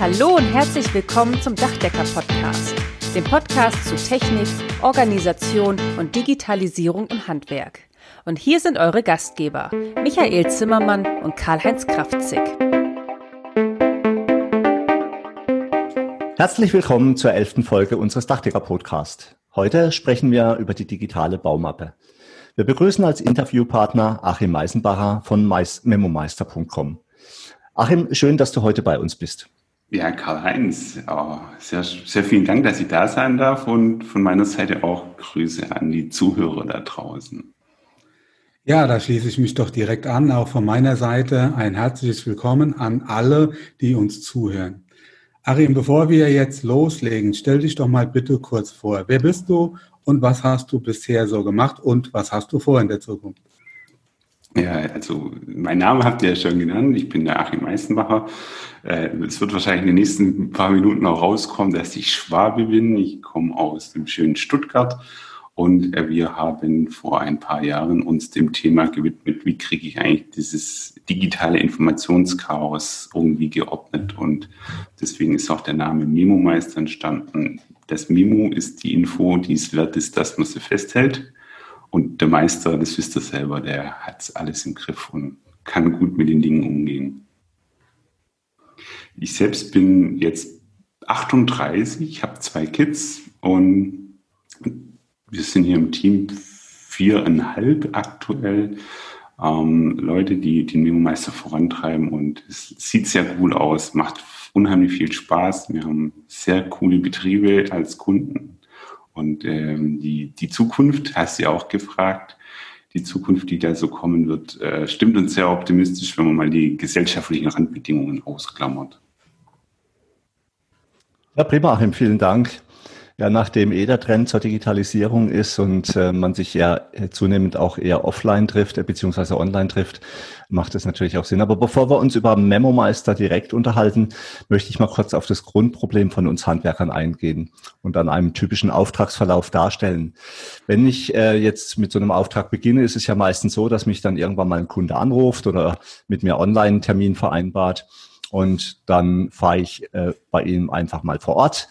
Hallo und herzlich willkommen zum Dachdecker-Podcast, dem Podcast zu Technik, Organisation und Digitalisierung im Handwerk. Und hier sind eure Gastgeber, Michael Zimmermann und Karl-Heinz Kraftzig. Herzlich willkommen zur elften Folge unseres Dachdecker-Podcasts. Heute sprechen wir über die digitale Baumappe. Wir begrüßen als Interviewpartner Achim Meisenbacher von memomeister.com. Achim, schön, dass du heute bei uns bist. Ja, Karl-Heinz, oh, sehr, sehr vielen Dank, dass ich da sein darf und von meiner Seite auch Grüße an die Zuhörer da draußen. Ja, da schließe ich mich doch direkt an. Auch von meiner Seite ein herzliches Willkommen an alle, die uns zuhören. Achim, bevor wir jetzt loslegen, stell dich doch mal bitte kurz vor. Wer bist du und was hast du bisher so gemacht und was hast du vor in der Zukunft? Ja, also mein Name habt ihr ja schon genannt. Ich bin der Achim Meißenbacher. Äh, es wird wahrscheinlich in den nächsten paar Minuten auch rauskommen, dass ich Schwabe bin. Ich komme aus dem schönen Stuttgart und äh, wir haben vor ein paar Jahren uns dem Thema gewidmet, wie kriege ich eigentlich dieses digitale Informationschaos irgendwie geordnet. Und deswegen ist auch der Name Memo-Meister entstanden. Das Memo ist die Info, die es wert ist, dass man sie festhält. Und der Meister, das wisst ihr selber, der hat alles im Griff und kann gut mit den Dingen umgehen. Ich selbst bin jetzt 38, habe zwei Kids und wir sind hier im Team viereinhalb aktuell. Ähm, Leute, die den Memo-Meister vorantreiben und es sieht sehr cool aus, macht unheimlich viel Spaß. Wir haben sehr coole Betriebe als Kunden und ähm, die, die Zukunft, hast du ja auch gefragt, die Zukunft, die da so kommen wird, äh, stimmt uns sehr optimistisch, wenn man mal die gesellschaftlichen Randbedingungen ausklammert. Ja, prima, Achim, vielen Dank. Ja, nachdem eh der Trend zur Digitalisierung ist und äh, man sich ja zunehmend auch eher offline trifft, äh, beziehungsweise online trifft, macht es natürlich auch Sinn. Aber bevor wir uns über Memo-Meister direkt unterhalten, möchte ich mal kurz auf das Grundproblem von uns Handwerkern eingehen und an einem typischen Auftragsverlauf darstellen. Wenn ich äh, jetzt mit so einem Auftrag beginne, ist es ja meistens so, dass mich dann irgendwann mal ein Kunde anruft oder mit mir online einen Termin vereinbart und dann fahre ich äh, bei ihm einfach mal vor Ort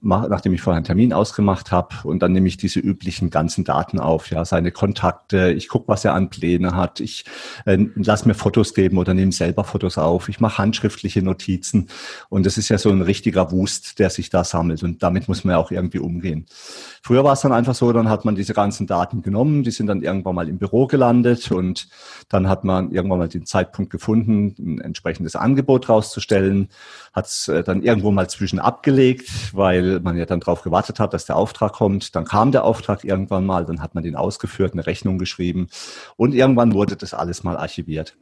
nachdem ich vorher einen Termin ausgemacht habe. Und dann nehme ich diese üblichen ganzen Daten auf, ja, seine Kontakte, ich gucke, was er an Pläne hat, ich äh, lass mir Fotos geben oder nehme selber Fotos auf, ich mache handschriftliche Notizen. Und das ist ja so ein richtiger Wust, der sich da sammelt. Und damit muss man ja auch irgendwie umgehen. Früher war es dann einfach so, dann hat man diese ganzen Daten genommen, die sind dann irgendwann mal im Büro gelandet und dann hat man irgendwann mal den Zeitpunkt gefunden, ein entsprechendes Angebot rauszustellen, hat es äh, dann irgendwo mal zwischen abgelegt, weil man ja dann darauf gewartet hat, dass der Auftrag kommt. Dann kam der Auftrag irgendwann mal, dann hat man den ausgeführt, eine Rechnung geschrieben und irgendwann wurde das alles mal archiviert.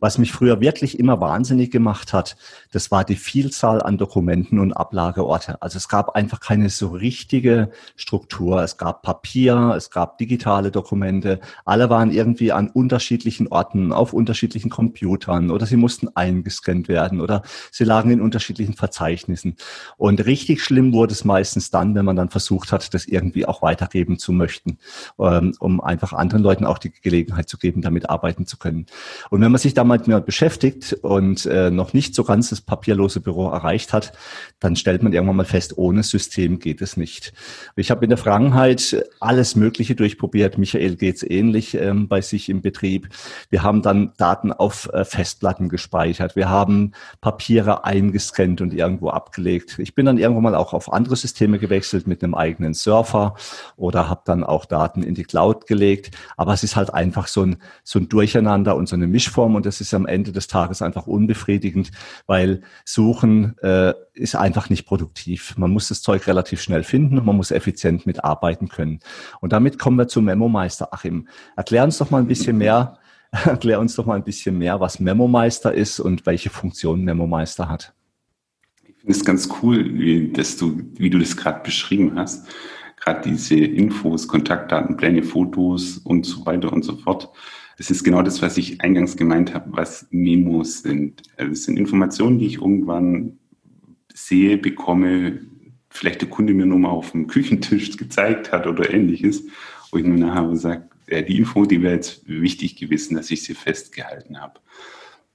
Was mich früher wirklich immer wahnsinnig gemacht hat, das war die Vielzahl an Dokumenten und Ablageorte. Also es gab einfach keine so richtige Struktur. Es gab Papier, es gab digitale Dokumente. Alle waren irgendwie an unterschiedlichen Orten, auf unterschiedlichen Computern oder sie mussten eingescannt werden oder sie lagen in unterschiedlichen Verzeichnissen. Und richtig schlimm wurde es meistens dann, wenn man dann versucht hat, das irgendwie auch weitergeben zu möchten, ähm, um einfach anderen Leuten auch die Gelegenheit zu geben, damit arbeiten zu können. Und wenn man sich da mal mit beschäftigt und äh, noch nicht so ganz das papierlose Büro erreicht hat, dann stellt man irgendwann mal fest, ohne System geht es nicht. Ich habe in der Vergangenheit alles Mögliche durchprobiert. Michael geht es ähnlich ähm, bei sich im Betrieb. Wir haben dann Daten auf äh, Festplatten gespeichert. Wir haben Papiere eingescannt und irgendwo abgelegt. Ich bin dann irgendwann mal auch auf andere Systeme gewechselt mit einem eigenen Surfer oder habe dann auch Daten in die Cloud gelegt. Aber es ist halt einfach so ein, so ein Durcheinander und so eine Mischform und das das ist am Ende des Tages einfach unbefriedigend, weil Suchen äh, ist einfach nicht produktiv. Man muss das Zeug relativ schnell finden und man muss effizient mitarbeiten können. Und damit kommen wir zum Memo-Meister. Achim, erklär uns doch mal ein bisschen mehr, erklär uns doch mal ein bisschen mehr, was Memo-Meister ist und welche Funktion Memo-Meister hat. Ich finde es ganz cool, wie, dass du, wie du das gerade beschrieben hast. Gerade diese Infos, Kontaktdaten, Pläne, Fotos und so weiter und so fort das ist genau das, was ich eingangs gemeint habe, was Memos sind. Also es sind Informationen, die ich irgendwann sehe, bekomme, vielleicht der Kunde mir nur mal auf dem Küchentisch gezeigt hat oder ähnliches, wo ich mir nachher sage, die Info, die wäre jetzt wichtig gewesen, dass ich sie festgehalten habe.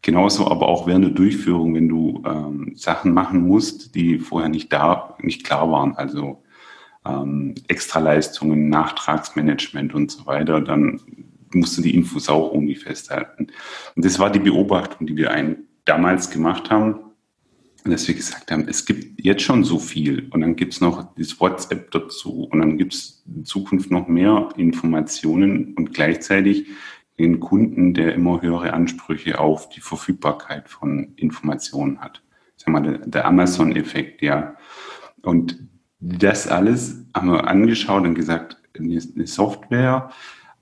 Genauso aber auch während der Durchführung, wenn du ähm, Sachen machen musst, die vorher nicht da, nicht klar waren, also ähm, Extraleistungen, Nachtragsmanagement und so weiter, dann musst du die Infos auch irgendwie festhalten. Und das war die Beobachtung, die wir ein, damals gemacht haben, dass wir gesagt haben, es gibt jetzt schon so viel und dann gibt es noch das WhatsApp dazu und dann gibt es in Zukunft noch mehr Informationen und gleichzeitig den Kunden, der immer höhere Ansprüche auf die Verfügbarkeit von Informationen hat. Sag mal, der Amazon-Effekt, ja. Und das alles haben wir angeschaut und gesagt, eine Software,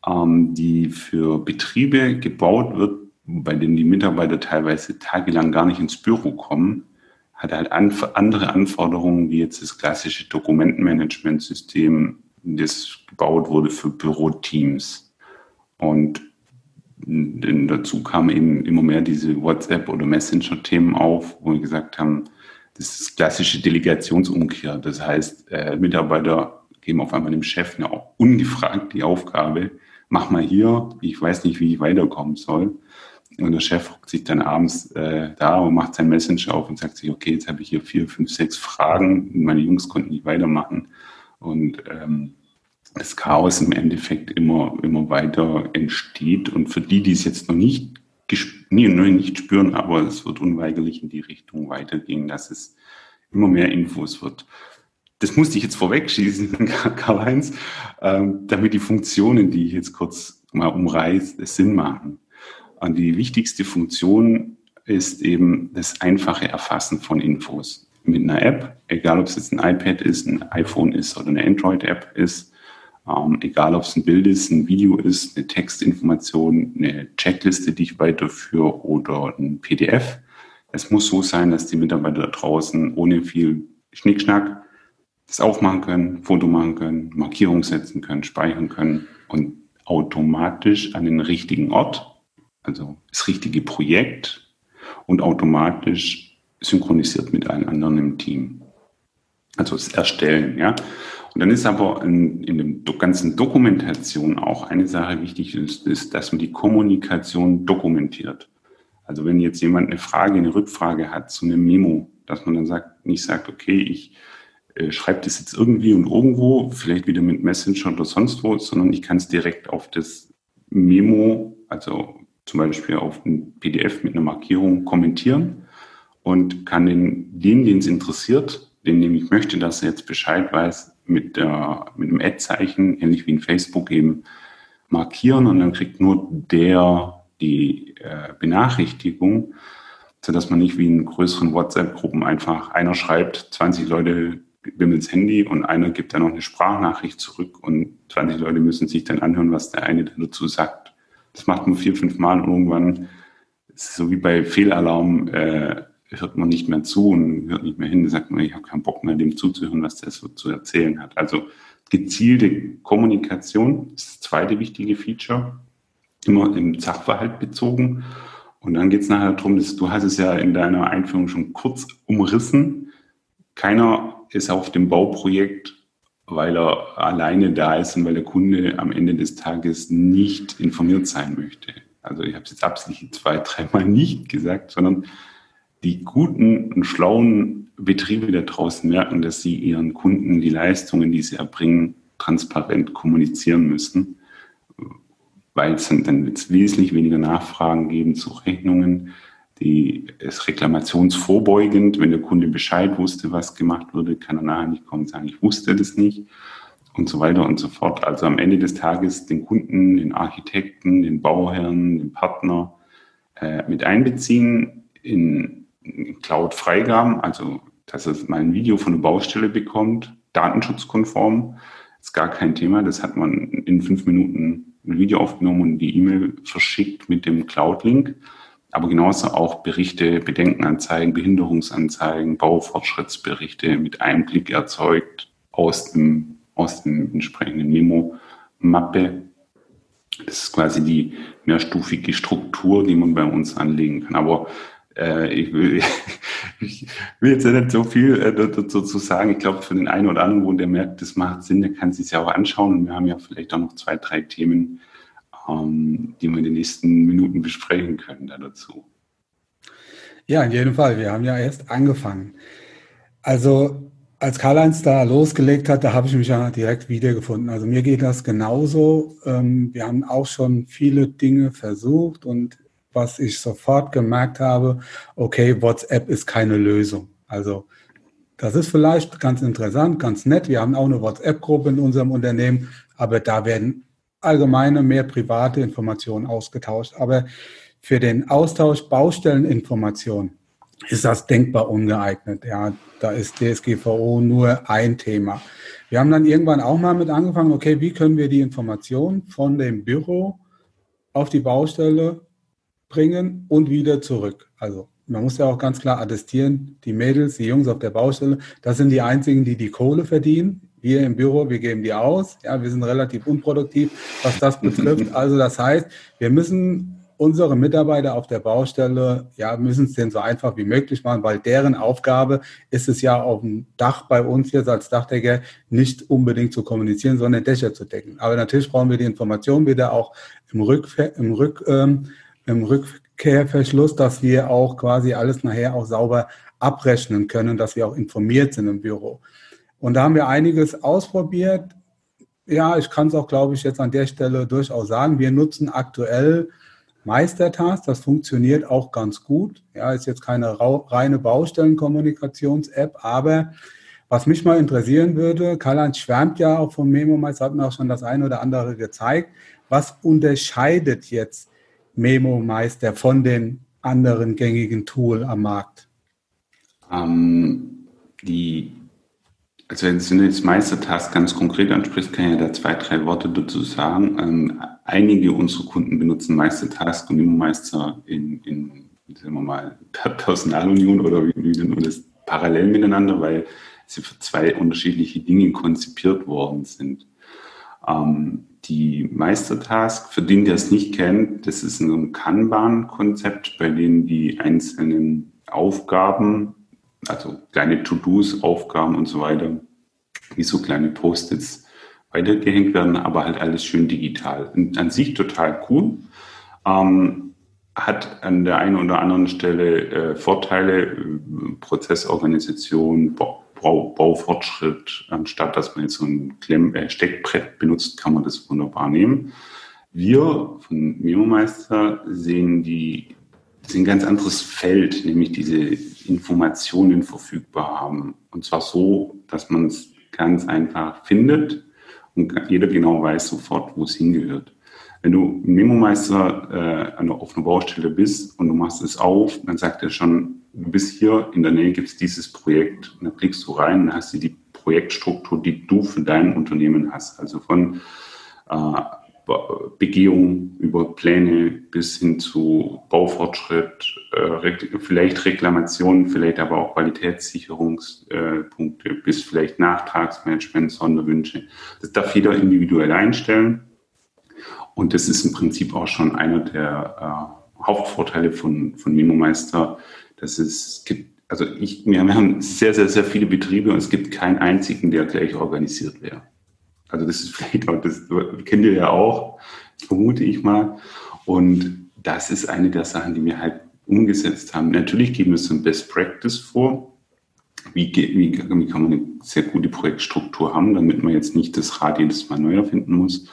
ähm, die für Betriebe gebaut wird, bei denen die Mitarbeiter teilweise tagelang gar nicht ins Büro kommen, hat halt andere Anforderungen wie jetzt das klassische Dokumentenmanagementsystem, das gebaut wurde für Büroteams. Und denn dazu kamen eben immer mehr diese WhatsApp- oder Messenger-Themen auf, wo wir gesagt haben, das ist klassische Delegationsumkehr. Das heißt, äh, Mitarbeiter geben auf einmal dem Chef eine ungefragt die Aufgabe, mach mal hier, ich weiß nicht, wie ich weiterkommen soll. Und der Chef hockt sich dann abends äh, da und macht sein Messenger auf und sagt sich, okay, jetzt habe ich hier vier, fünf, sechs Fragen, meine Jungs konnten nicht weitermachen. Und ähm, das Chaos im Endeffekt immer, immer weiter entsteht. Und für die, die es jetzt noch nicht, nee, noch nicht spüren, aber es wird unweigerlich in die Richtung weitergehen, dass es immer mehr Infos wird. Das musste ich jetzt vorwegschießen, Karl-Heinz, ähm, damit die Funktionen, die ich jetzt kurz mal umreiße, Sinn machen. Und die wichtigste Funktion ist eben das einfache Erfassen von Infos mit einer App, egal ob es jetzt ein iPad ist, ein iPhone ist oder eine Android-App ist ähm, egal, ob es ein Bild ist, ein Video ist, eine Textinformation, eine Checkliste, die ich weiterführe oder ein PDF. Es muss so sein, dass die Mitarbeiter da draußen ohne viel Schnickschnack das aufmachen können, Foto machen können, Markierung setzen können, speichern können und automatisch an den richtigen Ort, also das richtige Projekt und automatisch synchronisiert mit allen anderen im Team. Also das Erstellen, ja. Und dann ist aber in, in der ganzen Dokumentation auch eine Sache wichtig, ist, ist, dass man die Kommunikation dokumentiert. Also wenn jetzt jemand eine Frage, eine Rückfrage hat zu einem Memo, dass man dann sagt, nicht sagt, okay, ich äh, schreibe das jetzt irgendwie und irgendwo, vielleicht wieder mit Messenger oder sonst wo, sondern ich kann es direkt auf das Memo, also zum Beispiel auf ein PDF mit einer Markierung kommentieren und kann den, den, den es interessiert, den nämlich möchte, dass er jetzt Bescheid weiß, mit, der, mit dem Ad-Zeichen, ähnlich wie in Facebook eben, markieren und dann kriegt nur der die äh, Benachrichtigung, sodass man nicht wie in größeren WhatsApp-Gruppen einfach einer schreibt, 20 Leute wimmels Handy und einer gibt dann noch eine Sprachnachricht zurück und 20 Leute müssen sich dann anhören, was der eine dazu sagt. Das macht man vier, fünf Mal und irgendwann, so wie bei Fehlalarm, äh, hört man nicht mehr zu und hört nicht mehr hin, sagt man, ich habe keinen Bock mehr, dem zuzuhören, was der so zu erzählen hat. Also gezielte Kommunikation ist das zweite wichtige Feature, immer im Sachverhalt bezogen. Und dann geht es nachher darum, dass du hast es ja in deiner Einführung schon kurz umrissen. Keiner ist auf dem Bauprojekt, weil er alleine da ist und weil der Kunde am Ende des Tages nicht informiert sein möchte. Also ich habe es jetzt absichtlich zwei, dreimal nicht gesagt, sondern die guten und schlauen Betriebe da draußen merken, dass sie ihren Kunden die Leistungen, die sie erbringen, transparent kommunizieren müssen, weil es dann wird wesentlich weniger Nachfragen geben zu Rechnungen, die ist reklamationsvorbeugend. Wenn der Kunde Bescheid wusste, was gemacht wurde, kann er nachher nicht kommen und sagen, ich wusste das nicht und so weiter und so fort. Also am Ende des Tages den Kunden, den Architekten, den Bauherrn, den Partner äh, mit einbeziehen in Cloud-Freigaben, also dass es mal ein Video von der Baustelle bekommt, datenschutzkonform, ist gar kein Thema. Das hat man in fünf Minuten ein Video aufgenommen und die E-Mail verschickt mit dem Cloud-Link. Aber genauso auch Berichte, Bedenkenanzeigen, Behinderungsanzeigen, Baufortschrittsberichte mit einem Blick erzeugt aus dem, aus dem entsprechenden Memo-Mappe. Das ist quasi die mehrstufige Struktur, die man bei uns anlegen kann. Aber äh, ich, will, ich will jetzt nicht so viel äh, dazu sagen. Ich glaube, für den einen oder anderen, wo der merkt, das macht Sinn, der kann sich ja auch anschauen. Und wir haben ja vielleicht auch noch zwei, drei Themen, ähm, die wir in den nächsten Minuten besprechen können da dazu. Ja, in jedem Fall. Wir haben ja erst angefangen. Also als Karl-Heinz da losgelegt hat, da habe ich mich ja direkt wiedergefunden. Also mir geht das genauso. Ähm, wir haben auch schon viele Dinge versucht und was ich sofort gemerkt habe, okay, WhatsApp ist keine Lösung. Also das ist vielleicht ganz interessant, ganz nett. Wir haben auch eine WhatsApp-Gruppe in unserem Unternehmen, aber da werden allgemeine, mehr private Informationen ausgetauscht. Aber für den Austausch Baustelleninformationen ist das denkbar ungeeignet. Ja, da ist DSGVO nur ein Thema. Wir haben dann irgendwann auch mal mit angefangen, okay, wie können wir die Information von dem Büro auf die Baustelle bringen und wieder zurück. Also man muss ja auch ganz klar attestieren, die Mädels, die Jungs auf der Baustelle, das sind die einzigen, die die Kohle verdienen. Wir im Büro, wir geben die aus. Ja, wir sind relativ unproduktiv, was das betrifft. Also das heißt, wir müssen unsere Mitarbeiter auf der Baustelle, ja, müssen es denen so einfach wie möglich machen, weil deren Aufgabe ist es ja auf dem Dach bei uns jetzt als Dachdecker nicht unbedingt zu kommunizieren, sondern Dächer zu decken. Aber natürlich brauchen wir die Information wieder auch im, Rück, im, Rück, ähm, im Rückkehrverschluss, dass wir auch quasi alles nachher auch sauber abrechnen können, dass wir auch informiert sind im Büro. Und da haben wir einiges ausprobiert. Ja, ich kann es auch, glaube ich, jetzt an der Stelle durchaus sagen. Wir nutzen aktuell Meistertask, das funktioniert auch ganz gut. Ja, ist jetzt keine reine Baustellenkommunikations-App, aber was mich mal interessieren würde, Karl-Heinz schwärmt ja auch vom Memo-Meister, hat mir auch schon das eine oder andere gezeigt. Was unterscheidet jetzt Memo-Meister von den anderen gängigen Tool am Markt? Ähm, die also wenn du jetzt Meistertask ganz konkret ansprichst, kann ich ja da zwei, drei Worte dazu sagen. Ähm, einige unserer Kunden benutzen Meistertask und Immomeister in, in sagen wir mal, Personalunion oder wie, wie nennt man das, parallel miteinander, weil sie für zwei unterschiedliche Dinge konzipiert worden sind. Ähm, die Meistertask, für den, der es nicht kennt, das ist ein Kanban-Konzept, bei dem die einzelnen Aufgaben also kleine To-Dos, Aufgaben und so weiter, wie so kleine Post-its weitergehängt werden, aber halt alles schön digital. Und an sich total cool. Ähm, hat an der einen oder anderen Stelle äh, Vorteile, äh, Prozessorganisation, Bau, Bau, Baufortschritt. Anstatt dass man jetzt so ein Klemm, äh, Steckbrett benutzt, kann man das wunderbar nehmen. Wir von Memo-Meister sehen die das ist ein ganz anderes Feld, nämlich diese Informationen verfügbar haben. Und zwar so, dass man es ganz einfach findet und jeder genau weiß sofort, wo es hingehört. Wenn du Memo-Meister äh, auf einer Baustelle bist und du machst es auf, dann sagt er schon, du bist hier, in der Nähe gibt es dieses Projekt. Und dann klickst du rein und hast du die Projektstruktur, die du für dein Unternehmen hast. Also von äh, Begehung über Pläne bis hin zu Baufortschritt, äh, vielleicht Reklamationen, vielleicht aber auch Qualitätssicherungspunkte bis vielleicht Nachtragsmanagement, Sonderwünsche. Das darf jeder individuell einstellen. Und das ist im Prinzip auch schon einer der äh, Hauptvorteile von, von MemoMeister, dass es gibt, also ich, wir haben sehr, sehr, sehr viele Betriebe und es gibt keinen einzigen, der gleich organisiert wäre. Also das ist vielleicht auch, das kennt ihr ja auch, vermute ich mal. Und das ist eine der Sachen, die wir halt umgesetzt haben. Natürlich geben wir so ein Best Practice vor. Wie, wie, wie kann man eine sehr gute Projektstruktur haben, damit man jetzt nicht das Rad jedes Mal neu erfinden muss.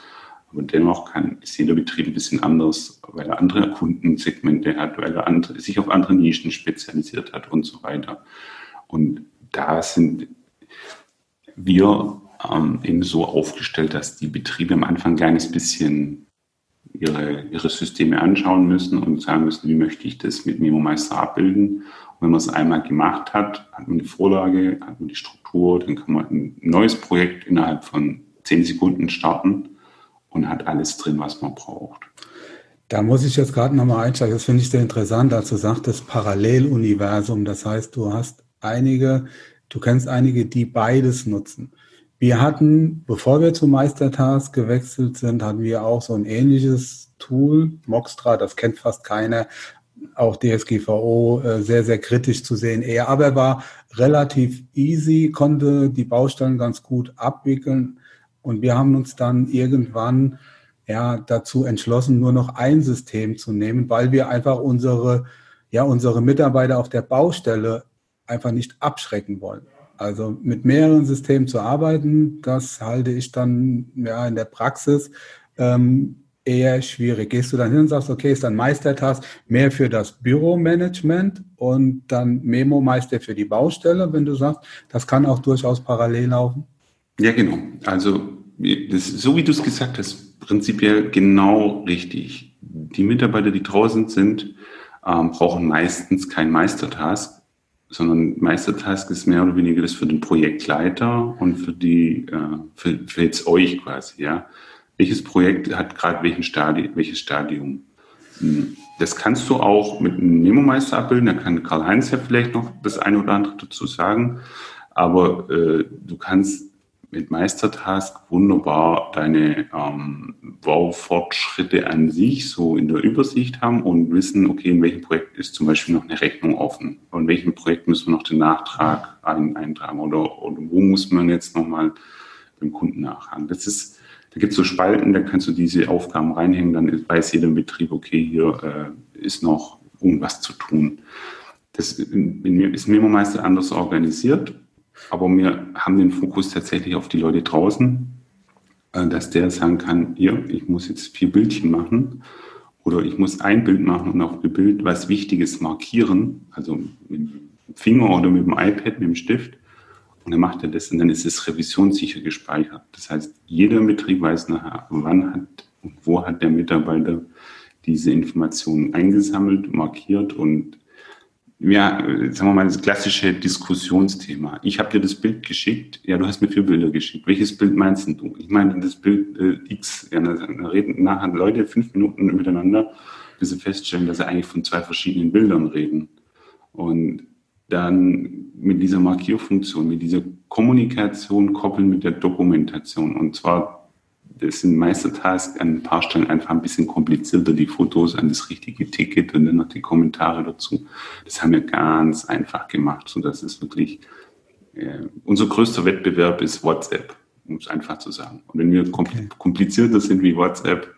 Aber dennoch kann, ist jeder Betrieb ein bisschen anders, weil er andere Kundensegmente hat, weil er andere, sich auf andere Nischen spezialisiert hat und so weiter. Und da sind wir ähm, eben so aufgestellt, dass die Betriebe am Anfang ein kleines bisschen ihre, ihre Systeme anschauen müssen und sagen müssen, wie möchte ich das mit MemoMeister abbilden. Und wenn man es einmal gemacht hat, hat man die Vorlage, hat man die Struktur, dann kann man ein neues Projekt innerhalb von zehn Sekunden starten und hat alles drin, was man braucht. Da muss ich jetzt gerade nochmal einsteigen. Das finde ich sehr interessant, als du sagtest Paralleluniversum. Das heißt, du hast einige, du kennst einige, die beides nutzen. Wir hatten, bevor wir zu Meistertask gewechselt sind, hatten wir auch so ein ähnliches Tool, Moxtra, das kennt fast keiner, auch DSGVO äh, sehr, sehr kritisch zu sehen eher, aber er war relativ easy, konnte die Baustellen ganz gut abwickeln. Und wir haben uns dann irgendwann ja dazu entschlossen, nur noch ein System zu nehmen, weil wir einfach unsere ja unsere Mitarbeiter auf der Baustelle einfach nicht abschrecken wollen. Also mit mehreren Systemen zu arbeiten, das halte ich dann ja in der Praxis ähm, eher schwierig. Gehst du dann hin und sagst, okay, ist dann Meistertask mehr für das Büromanagement und dann Memo-Meister für die Baustelle, wenn du sagst, das kann auch durchaus parallel laufen? Ja, genau. Also das, so wie du es gesagt hast, prinzipiell genau richtig. Die Mitarbeiter, die draußen sind, ähm, brauchen meistens kein Meistertask, sondern Meistertask ist mehr oder weniger das für den Projektleiter und für die, äh, für, für jetzt euch quasi, ja. Welches Projekt hat gerade welchen Stadi welches Stadium? Hm, das kannst du auch mit einem Memo-Meister abbilden, da kann Karl-Heinz ja vielleicht noch das eine oder andere dazu sagen, aber äh, du kannst mit Meistertask wunderbar deine ähm, Baufortschritte an sich so in der Übersicht haben und wissen, okay, in welchem Projekt ist zum Beispiel noch eine Rechnung offen und in welchem Projekt müssen wir noch den Nachtrag ein, eintragen oder, oder wo muss man jetzt nochmal beim Kunden nachhaken. Das ist, da gibt es so Spalten, da kannst du diese Aufgaben reinhängen, dann weiß jeder Betrieb, okay, hier äh, ist noch irgendwas zu tun. Das in, ist Memo-Meister anders organisiert aber wir haben den Fokus tatsächlich auf die Leute draußen, äh, dass der sagen kann, hier, ich muss jetzt vier Bildchen machen oder ich muss ein Bild machen und auf dem Bild was Wichtiges markieren, also mit dem Finger oder mit dem iPad, mit dem Stift. Und dann macht er das und dann ist es revisionssicher gespeichert. Das heißt, jeder Betrieb weiß nachher, wann hat und wo hat der Mitarbeiter diese Informationen eingesammelt, markiert und ja, sagen wir mal, das klassische Diskussionsthema. Ich habe dir das Bild geschickt, ja, du hast mir vier Bilder geschickt. Welches Bild meinst du? Ich meine das Bild äh, X. Ja, da reden nachher Leute fünf Minuten miteinander, bis sie feststellen, dass sie eigentlich von zwei verschiedenen Bildern reden. Und dann mit dieser Markierfunktion, mit dieser Kommunikation koppeln mit der Dokumentation. Und zwar das sind Meistertasks an ein paar Stellen einfach ein bisschen komplizierter, die Fotos an das richtige Ticket und dann noch die Kommentare dazu. Das haben wir ganz einfach gemacht, so dass es wirklich äh, unser größter Wettbewerb ist WhatsApp, um es einfach zu sagen. Und wenn wir komplizierter sind wie WhatsApp,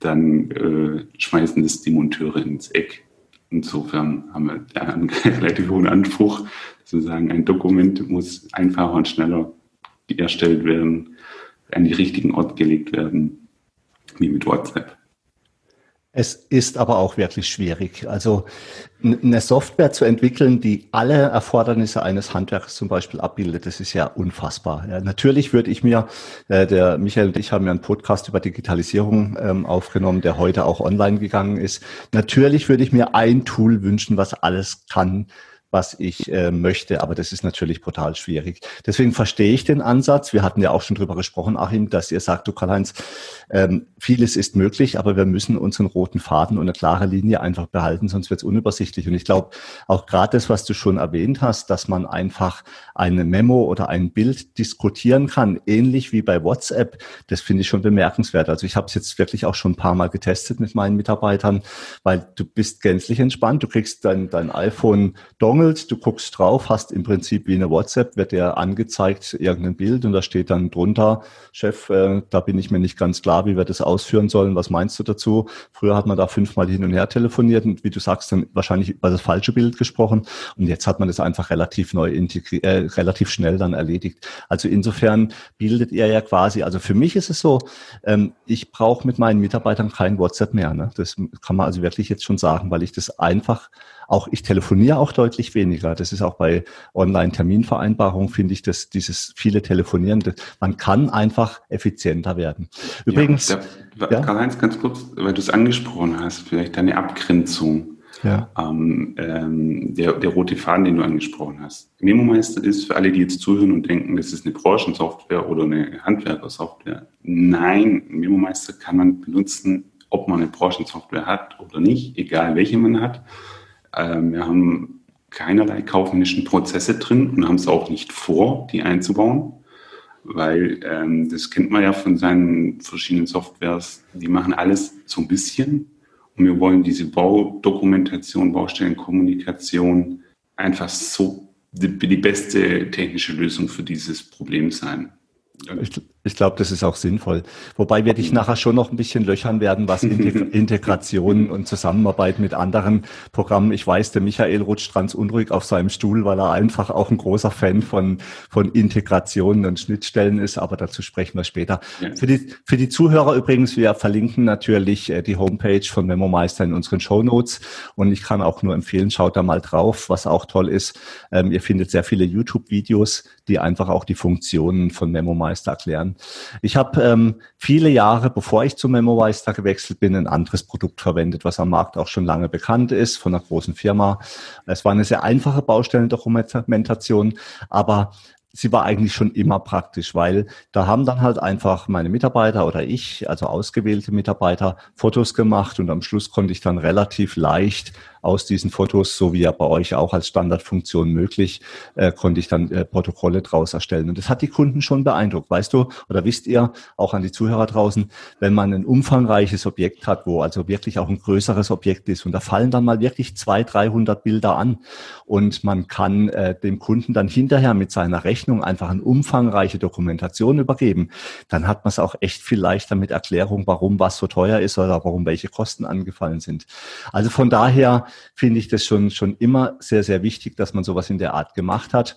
dann äh, schmeißen das die Monteure ins Eck. Insofern haben wir einen relativ hohen Anspruch, zu sagen, ein Dokument muss einfacher und schneller erstellt werden an die richtigen Ort gelegt werden, wie mit WhatsApp. Es ist aber auch wirklich schwierig. Also eine Software zu entwickeln, die alle Erfordernisse eines Handwerks zum Beispiel abbildet, das ist ja unfassbar. Ja, natürlich würde ich mir, äh, der Michael und ich haben ja einen Podcast über Digitalisierung ähm, aufgenommen, der heute auch online gegangen ist. Natürlich würde ich mir ein Tool wünschen, was alles kann, was ich äh, möchte. Aber das ist natürlich brutal schwierig. Deswegen verstehe ich den Ansatz. Wir hatten ja auch schon drüber gesprochen, Achim, dass ihr sagt, du Karl-Heinz, ähm, vieles ist möglich, aber wir müssen unseren roten Faden und eine klare Linie einfach behalten, sonst wird es unübersichtlich. Und ich glaube, auch gerade das, was du schon erwähnt hast, dass man einfach eine Memo oder ein Bild diskutieren kann, ähnlich wie bei WhatsApp, das finde ich schon bemerkenswert. Also ich habe es jetzt wirklich auch schon ein paar Mal getestet mit meinen Mitarbeitern, weil du bist gänzlich entspannt. Du kriegst dein, dein iPhone Dongle angelst, du guckst drauf, hast im Prinzip wie eine WhatsApp, wird dir angezeigt, irgendein Bild und da steht dann drunter, Chef, äh, da bin ich mir nicht ganz klar, wie wir das ausführen sollen. Was meinst du dazu? Früher hat man da fünfmal hin und her telefoniert und wie du sagst, dann wahrscheinlich über das falsche Bild gesprochen. Und jetzt hat man das einfach relativ neu integriert, äh, relativ schnell dann erledigt. Also insofern bildet er ja quasi, also für mich ist es so, ähm, ich brauche mit meinen Mitarbeitern kein WhatsApp mehr. Ne? Das kann man also wirklich jetzt schon sagen, weil ich das einfach auch ich telefoniere auch deutlich weniger. Das ist auch bei Online-Terminvereinbarungen, finde ich, dass dieses viele Telefonieren, das, man kann einfach effizienter werden. Übrigens. Ja, ja? Karl-Heinz, ganz kurz, weil du es angesprochen hast, vielleicht eine Abgrenzung. Ja. Ähm, ähm, der, der rote Faden, den du angesprochen hast. Memo-Meister ist für alle, die jetzt zuhören und denken, das ist eine Branchensoftware oder eine Handwerkersoftware. Nein, Memo-Meister kann man benutzen, ob man eine Branchensoftware hat oder nicht, egal welche man hat. Ähm, wir haben keinerlei kaufmännischen Prozesse drin und haben es auch nicht vor, die einzubauen, weil ähm, das kennt man ja von seinen verschiedenen Softwares, die machen alles so ein bisschen und wir wollen diese Baudokumentation, Baustellenkommunikation einfach so die, die beste technische Lösung für dieses Problem sein. Ich, Ich glaube, das ist auch sinnvoll. Wobei wir dich nachher schon noch ein bisschen löchern werden, was Integration und Zusammenarbeit mit anderen Programmen. Ich weiß, der Michael rutscht ganz unruhig auf seinem Stuhl, weil er einfach auch ein großer Fan von, von Integrationen und Schnittstellen ist. Aber dazu sprechen wir später. Ja. Für, die, für die Zuhörer übrigens, wir verlinken natürlich äh, die Homepage von MemoMeister in unseren Show Notes. Und ich kann auch nur empfehlen, schaut da mal drauf. Was auch toll ist, ähm, ihr findet sehr viele YouTube-Videos, die einfach auch die Funktionen von MemoMeister erklären. Ich habe ähm, viele Jahre, bevor ich zu MemoMeister gewechselt bin, ein anderes Produkt verwendet, was am Markt auch schon lange bekannt ist, von einer großen Firma. Es war eine sehr einfache Baustellendokumentation, aber sie war eigentlich schon immer praktisch, weil da haben dann halt einfach meine Mitarbeiter oder ich, also ausgewählte Mitarbeiter, Fotos gemacht und am Schluss konnte ich dann relativ leicht aus diesen Fotos, so wie ja bei euch auch als Standardfunktion möglich, äh, konnte ich dann äh, Protokolle draus erstellen. Und das hat die Kunden schon beeindruckt. Weißt du, oder wisst ihr, auch an die Zuhörer draußen, wenn man ein umfangreiches Objekt hat, wo also wirklich auch ein größeres Objekt ist und da fallen dann mal wirklich zwei, 300 Bilder an und man kann äh, dem Kunden dann hinterher mit seiner Rechnung einfach eine umfangreiche Dokumentation übergeben, dann hat man es auch echt viel leichter mit Erklärung, warum was so teuer ist oder warum welche Kosten angefallen sind. Also von daher finde ich das schon, schon immer sehr, sehr wichtig, dass man sowas in der Art gemacht hat.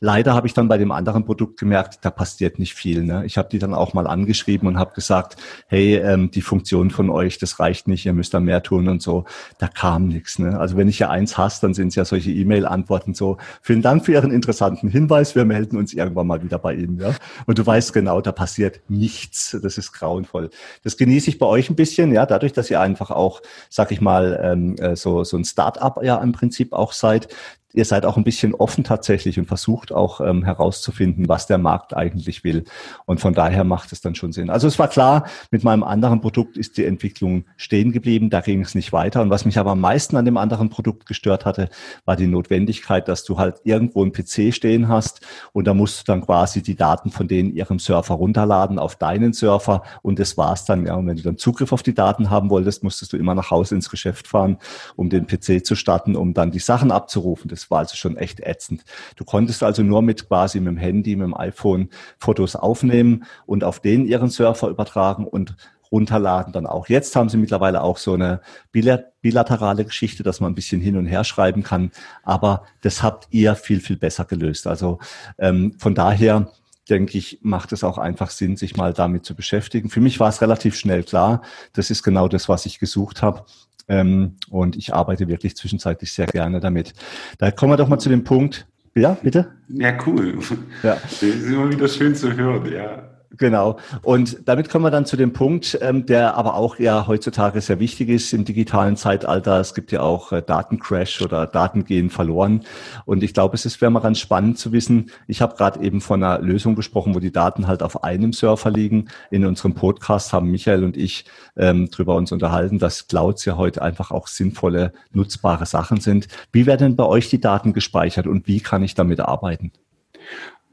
Leider habe ich dann bei dem anderen Produkt gemerkt, da passiert nicht viel. Ne? Ich habe die dann auch mal angeschrieben und habe gesagt, hey, ähm, die Funktion von euch, das reicht nicht, ihr müsst da mehr tun und so. Da kam nichts. Ne? Also wenn ich ja eins hasse, dann sind es ja solche E-Mail-Antworten so, vielen Dank für Ihren interessanten Hinweis, wir melden uns irgendwann mal wieder bei Ihnen. Ja? Und du weißt genau, da passiert nichts. Das ist grauenvoll. Das genieße ich bei euch ein bisschen, ja, dadurch, dass ihr einfach auch, sag ich mal, ähm, äh, so, so ein Start-up ja im Prinzip auch seid, ihr seid auch ein bisschen offen tatsächlich und versucht auch ähm, herauszufinden, was der Markt eigentlich will. Und von daher macht es dann schon Sinn. Also es war klar, mit meinem anderen Produkt ist die Entwicklung stehen geblieben, da ging es nicht weiter. Und was mich aber am meisten an dem anderen Produkt gestört hatte, war die Notwendigkeit, dass du halt irgendwo einen PC stehen hast und da musst du dann quasi die Daten von denen ihrem Surfer runterladen auf deinen Surfer und das war's dann. Ja, und wenn du dann Zugriff auf die Daten haben wolltest, musstest du immer nach Hause ins Geschäft fahren, um den PC zu starten, um dann die Sachen abzurufen. Das war also schon echt ätzend. Du konntest also nur mit quasi mit dem Handy, mit dem iPhone Fotos aufnehmen und auf den ihren Surfer übertragen und runterladen dann auch. Jetzt haben sie mittlerweile auch so eine bilaterale Geschichte, dass man ein bisschen hin und her schreiben kann. Aber das habt ihr viel, viel besser gelöst. Also ähm, von daher denke ich, macht es auch einfach Sinn, sich mal damit zu beschäftigen. Für mich war es relativ schnell klar. Das ist genau das, was ich gesucht habe. Ähm, und ich arbeite wirklich zwischenzeitlich sehr gerne damit. Da kommen wir doch mal zu dem Punkt. Ja, bitte? Ja, cool. Ja. Das ist immer wieder schön zu hören, ja. Genau. Und damit kommen wir dann zu dem Punkt, ähm, der aber auch ja heutzutage sehr wichtig ist im digitalen Zeitalter. Es gibt ja auch äh, Datencrash oder Daten gehen verloren. Und ich glaube, es ist wäre mal ganz spannend zu wissen. Ich habe gerade eben von einer Lösung gesprochen, wo die Daten halt auf einem Server liegen. In unserem Podcast haben Michael und ich ähm, darüber uns unterhalten, dass Clouds ja heute einfach auch sinnvolle, nutzbare Sachen sind. Wie werden denn bei euch die Daten gespeichert und wie kann ich damit arbeiten?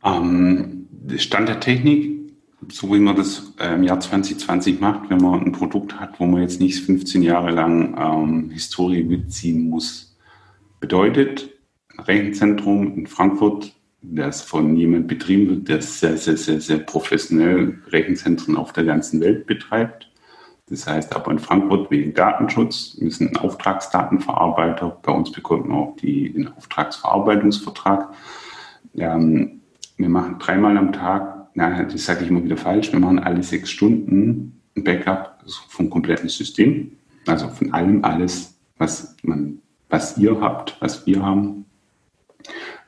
Ähm, Stand der Technik so wie man das äh, im Jahr 2020 macht, wenn man ein Produkt hat, wo man jetzt nicht 15 Jahre lang ähm, Historie mitziehen muss. Bedeutet, ein Rechenzentrum in Frankfurt, das von jemand betrieben wird, der sehr, sehr, sehr, sehr professionell Rechenzentren auf der ganzen Welt betreibt. Das heißt aber in Frankfurt wegen Datenschutz, wir sind ein Auftragsdatenverarbeiter, bei uns bekommt man auch die, den Auftragsverarbeitungsvertrag. Ähm, wir machen dreimal am Tag nein, das sage ich immer wieder falsch, wir machen alle sechs Stunden ein Backup vom kompletten System, also von allem alles, was man, was ihr habt, was wir haben,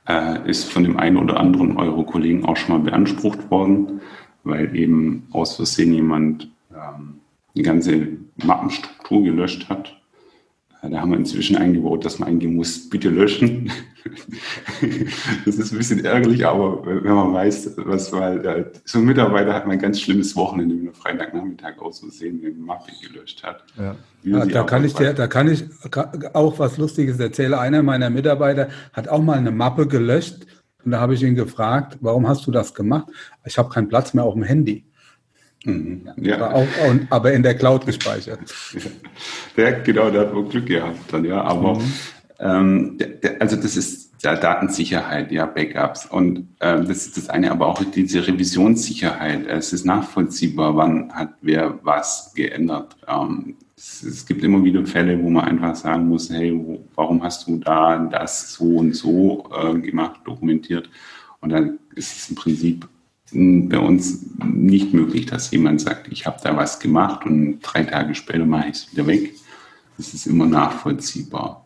äh, ist von dem einen oder anderen eurer Kollegen auch schon mal beansprucht worden, weil eben aus Versehen jemand ähm, die ganze Mappenstruktur gelöscht hat da haben wir inzwischen eingebaut, dass man eingehen muss, bitte löschen. das ist ein bisschen ärgerlich, aber wenn man weiß, was mal, so ein Mitarbeiter hat ein ganz schlimmes Wochenende, wenn er Freitagnachmittag auszusehen, wenn Mappe gelöscht hat. Ja. Ja, da kann ich dir, da kann ich auch was Lustiges erzählen. Einer meiner Mitarbeiter hat auch mal eine Mappe gelöscht und da habe ich ihn gefragt, warum hast du das gemacht? Ich habe keinen Platz mehr auf dem Handy. Mhm. Ja. Aber, auch, aber, in der Cloud gespeichert. Ja, genau, der hat wohl Glück gehabt dann, ja. Aber mhm. ähm, also das ist ja, Datensicherheit, ja, Backups. Und äh, das ist das eine, aber auch diese Revisionssicherheit. Es ist nachvollziehbar, wann hat wer was geändert. Ähm, es, es, gibt immer wieder Fälle, wo man einfach sagen muss, hey, wo, warum hast du da das so und so äh, gemacht, dokumentiert? Und dann ist es im Prinzip bei uns nicht möglich, dass jemand sagt, ich habe da was gemacht und drei Tage später mache ich es wieder weg. Das ist immer nachvollziehbar.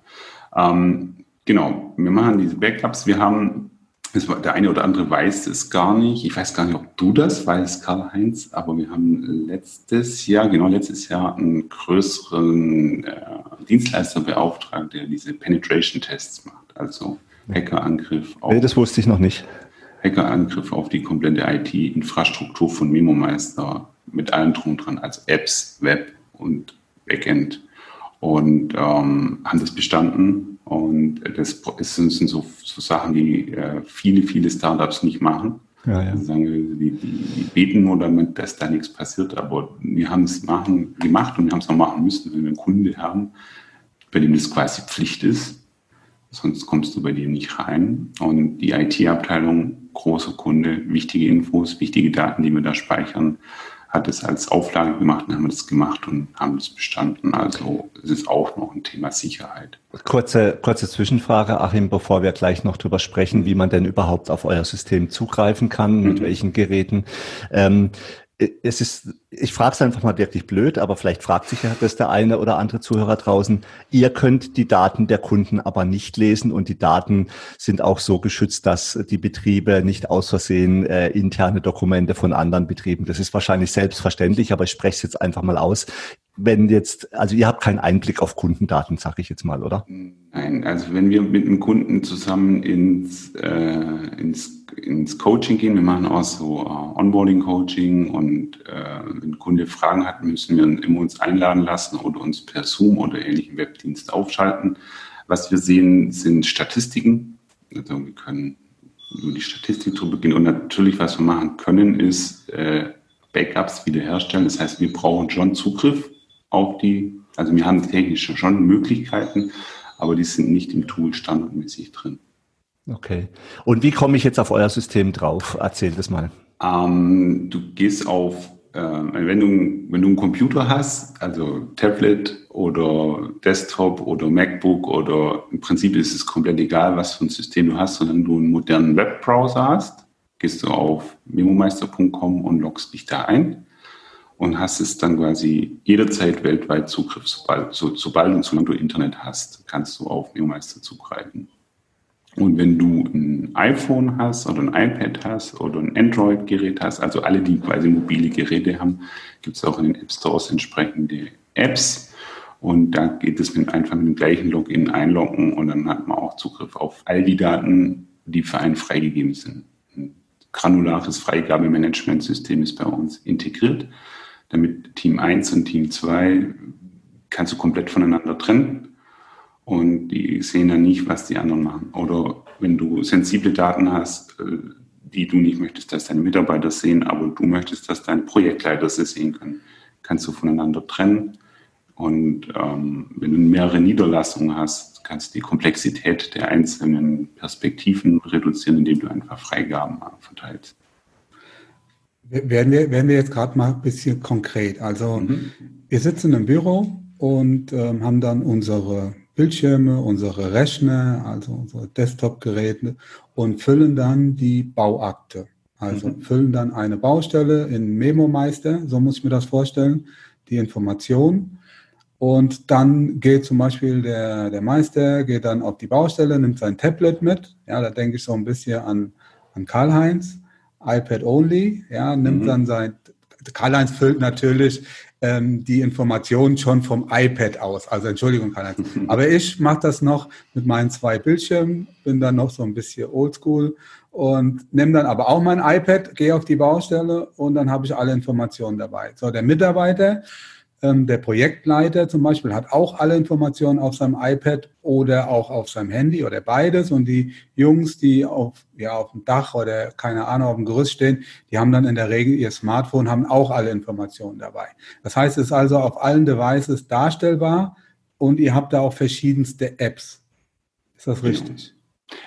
Ähm, genau, wir machen diese Backups. Wir haben, der eine oder andere weiß es gar nicht. Ich weiß gar nicht, ob du das weißt, Karl-Heinz, aber wir haben letztes Jahr, genau letztes Jahr, einen größeren äh, Dienstleister beauftragt, der diese Penetration-Tests macht. Also Hackerangriff. Nee, das wusste ich noch nicht. Hackerangriff auf die komplette IT-Infrastruktur von MemoMeister mit allem drum dran, also Apps, Web und Backend. Und ähm, haben das bestanden und das sind so, so Sachen, die äh, viele, viele Startups nicht machen. Ja, ja. Sagen, die, die, beten nur damit, dass da nichts passiert, aber wir haben es machen, gemacht und wir haben es auch machen müssen, wenn wir einen Kunde haben, bei dem das quasi Pflicht ist. Sonst kommst du bei dem nicht rein. Und die IT-Abteilung, großer Kunde, wichtige Infos, wichtige Daten, die wir da speichern, hat es als Auflage gemacht und haben das gemacht und haben das bestanden. Also es ist auch noch ein Thema Sicherheit. Kurze, kurze Zwischenfrage, Achim, bevor wir gleich noch drüber sprechen, wie man denn überhaupt auf euer System zugreifen kann, mit mhm. welchen Geräten. Ähm, es ist, ich frage es einfach mal wirklich blöd, aber vielleicht fragt sich ja das der eine oder andere Zuhörer draußen. Ihr könnt die Daten der Kunden aber nicht lesen und die Daten sind auch so geschützt, dass die Betriebe nicht aus Versehen äh, interne Dokumente von anderen Betrieben. Das ist wahrscheinlich selbstverständlich, aber ich spreche es jetzt einfach mal aus wenn jetzt, also ihr habt keinen Einblick auf Kundendaten, sage ich jetzt mal, oder? Nein, also wenn wir mit einem Kunden zusammen ins, äh, ins, ins Coaching gehen, wir machen auch so äh, Onboarding-Coaching und äh, wenn ein Kunde Fragen hat, müssen wir immer uns einladen lassen oder uns per Zoom oder ähnlichen Webdienst aufschalten. Was wir sehen, sind Statistiken. Also wir können nur die Statistik zu beginnen und natürlich, was wir machen können, ist äh, Backups wiederherstellen. Das heißt, wir brauchen schon Zugriff auf die, also wir haben technisch schon Möglichkeiten, aber die sind nicht im Tool standardmäßig drin. Okay. Und wie komme ich jetzt auf euer System drauf? Erzähl das mal. Ähm, du gehst auf, äh, wenn, du, wenn du einen Computer hast, also Tablet oder Desktop oder MacBook oder im Prinzip ist es komplett egal, was für ein System du hast, sondern du einen modernen Webbrowser hast, gehst du auf memomeister.com und loggst dich da ein und hast es dann quasi jederzeit weltweit Zugriff. Sobald, so, sobald und solange du Internet hast, kannst du auf Neomeister zugreifen. Und wenn du ein iPhone hast oder ein iPad hast oder ein Android-Gerät hast, also alle, die quasi mobile Geräte haben, gibt es auch in den App Stores entsprechende Apps. Und da geht es mit einfach mit dem gleichen Login einloggen und dann hat man auch Zugriff auf all die Daten, die für einen freigegeben sind. Ein granulares Freigabemanagementsystem ist bei uns integriert damit Team 1 und Team 2 kannst du komplett voneinander trennen und die sehen dann nicht, was die anderen machen. Oder wenn du sensible Daten hast, äh, die du nicht möchtest, dass deine Mitarbeiter sehen, aber du möchtest, dass deine Projektleiter sie sehen können, kannst du voneinander trennen. Und ähm, wenn du mehrere Niederlassungen hast, kannst du die Komplexität der einzelnen Perspektiven reduzieren, indem du einfach Freigaben verteilst. Werden wir, werden wir jetzt gerade mal ein bisschen konkret. Also mhm. wir sitzen im Büro und ähm, haben dann unsere Bildschirme, unsere Rechner, also unsere Desktop-Geräte und füllen dann die Bauakte. Also mhm. füllen dann eine Baustelle in Memo-Meister, so muss ich mir das vorstellen, die Information. Und dann geht zum Beispiel der, der Meister, geht dann auf die Baustelle, nimmt sein Tablet mit. Ja, da denke ich so ein bisschen an, an Karl-Heinz iPad only, ja, nimmt mhm. dann sein, Karl-Heinz füllt natürlich ähm, die Informationen schon vom iPad aus. Also Entschuldigung, Karl-Heinz. Aber ich mache das noch mit meinen zwei Bildschirmen, bin dann noch so ein bisschen oldschool und nehme dann aber auch mein iPad, gehe auf die Baustelle und dann habe ich alle Informationen dabei. So, der Mitarbeiter, der Projektleiter zum Beispiel hat auch alle Informationen auf seinem iPad oder auch auf seinem Handy oder beides. Und die Jungs, die auf, ja, auf dem Dach oder keine Ahnung, auf dem Gerüst stehen, die haben dann in der Regel ihr Smartphone, haben auch alle Informationen dabei. Das heißt, es ist also auf allen Devices darstellbar und ihr habt da auch verschiedenste Apps. Ist das richtig?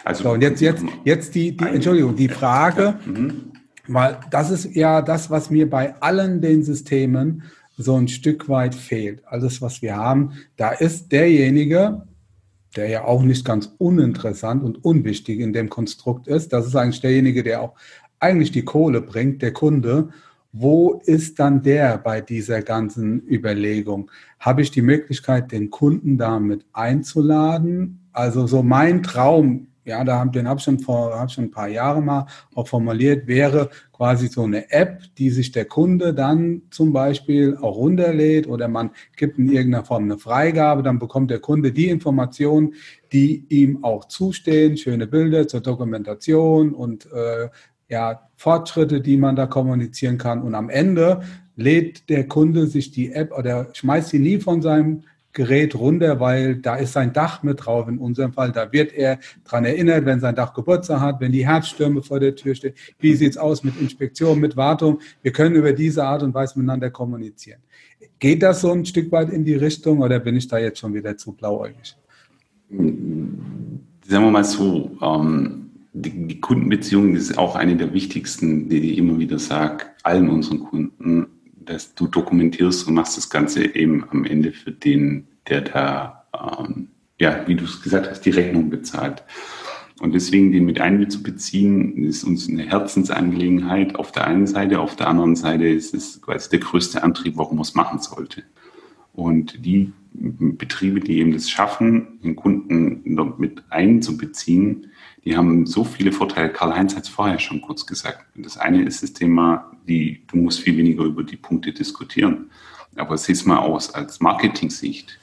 Also, so, und jetzt, jetzt, jetzt die, die Entschuldigung, die Frage, mhm. weil das ist ja das, was mir bei allen den Systemen so ein Stück weit fehlt. Alles, was wir haben, da ist derjenige, der ja auch nicht ganz uninteressant und unwichtig in dem Konstrukt ist, das ist eigentlich derjenige, der auch eigentlich die Kohle bringt, der Kunde. Wo ist dann der bei dieser ganzen Überlegung? Habe ich die Möglichkeit, den Kunden damit einzuladen? Also so mein Traum ja, da haben, den habe schon vor, habe schon ein paar Jahre mal auch formuliert, wäre quasi so eine App, die sich der Kunde dann zum Beispiel auch runterlädt oder man gibt in irgendeiner Form eine Freigabe, dann bekommt der Kunde die Informationen, die ihm auch zustehen, schöne Bilder zur Dokumentation und äh, ja, Fortschritte, die man da kommunizieren kann. Und am Ende lädt der Kunde sich die App oder schmeißt sie nie von seinem Gerät runter, weil da ist sein Dach mit drauf. In unserem Fall, da wird er dran erinnert, wenn sein Dach Geburtstag hat, wenn die Herbststürme vor der Tür stehen. Wie sieht's aus mit Inspektion, mit Wartung? Wir können über diese Art und Weise miteinander kommunizieren. Geht das so ein Stück weit in die Richtung oder bin ich da jetzt schon wieder zu blauäugig? Sagen wir mal so, ähm, die, die Kundenbeziehung ist auch eine der wichtigsten, die ich immer wieder sage, allen unseren Kunden dass du dokumentierst und machst das Ganze eben am Ende für den, der da, ähm, ja, wie du es gesagt hast, die Rechnung bezahlt. Und deswegen den mit einzubeziehen, ist uns eine Herzensangelegenheit auf der einen Seite, auf der anderen Seite ist es quasi der größte Antrieb, warum man es machen sollte. Und die Betriebe, die eben das schaffen, den Kunden mit einzubeziehen, die haben so viele Vorteile. Karl-Heinz hat es vorher schon kurz gesagt. Das eine ist das Thema, die, du musst viel weniger über die Punkte diskutieren. Aber sieh es mal aus als Marketing-Sicht.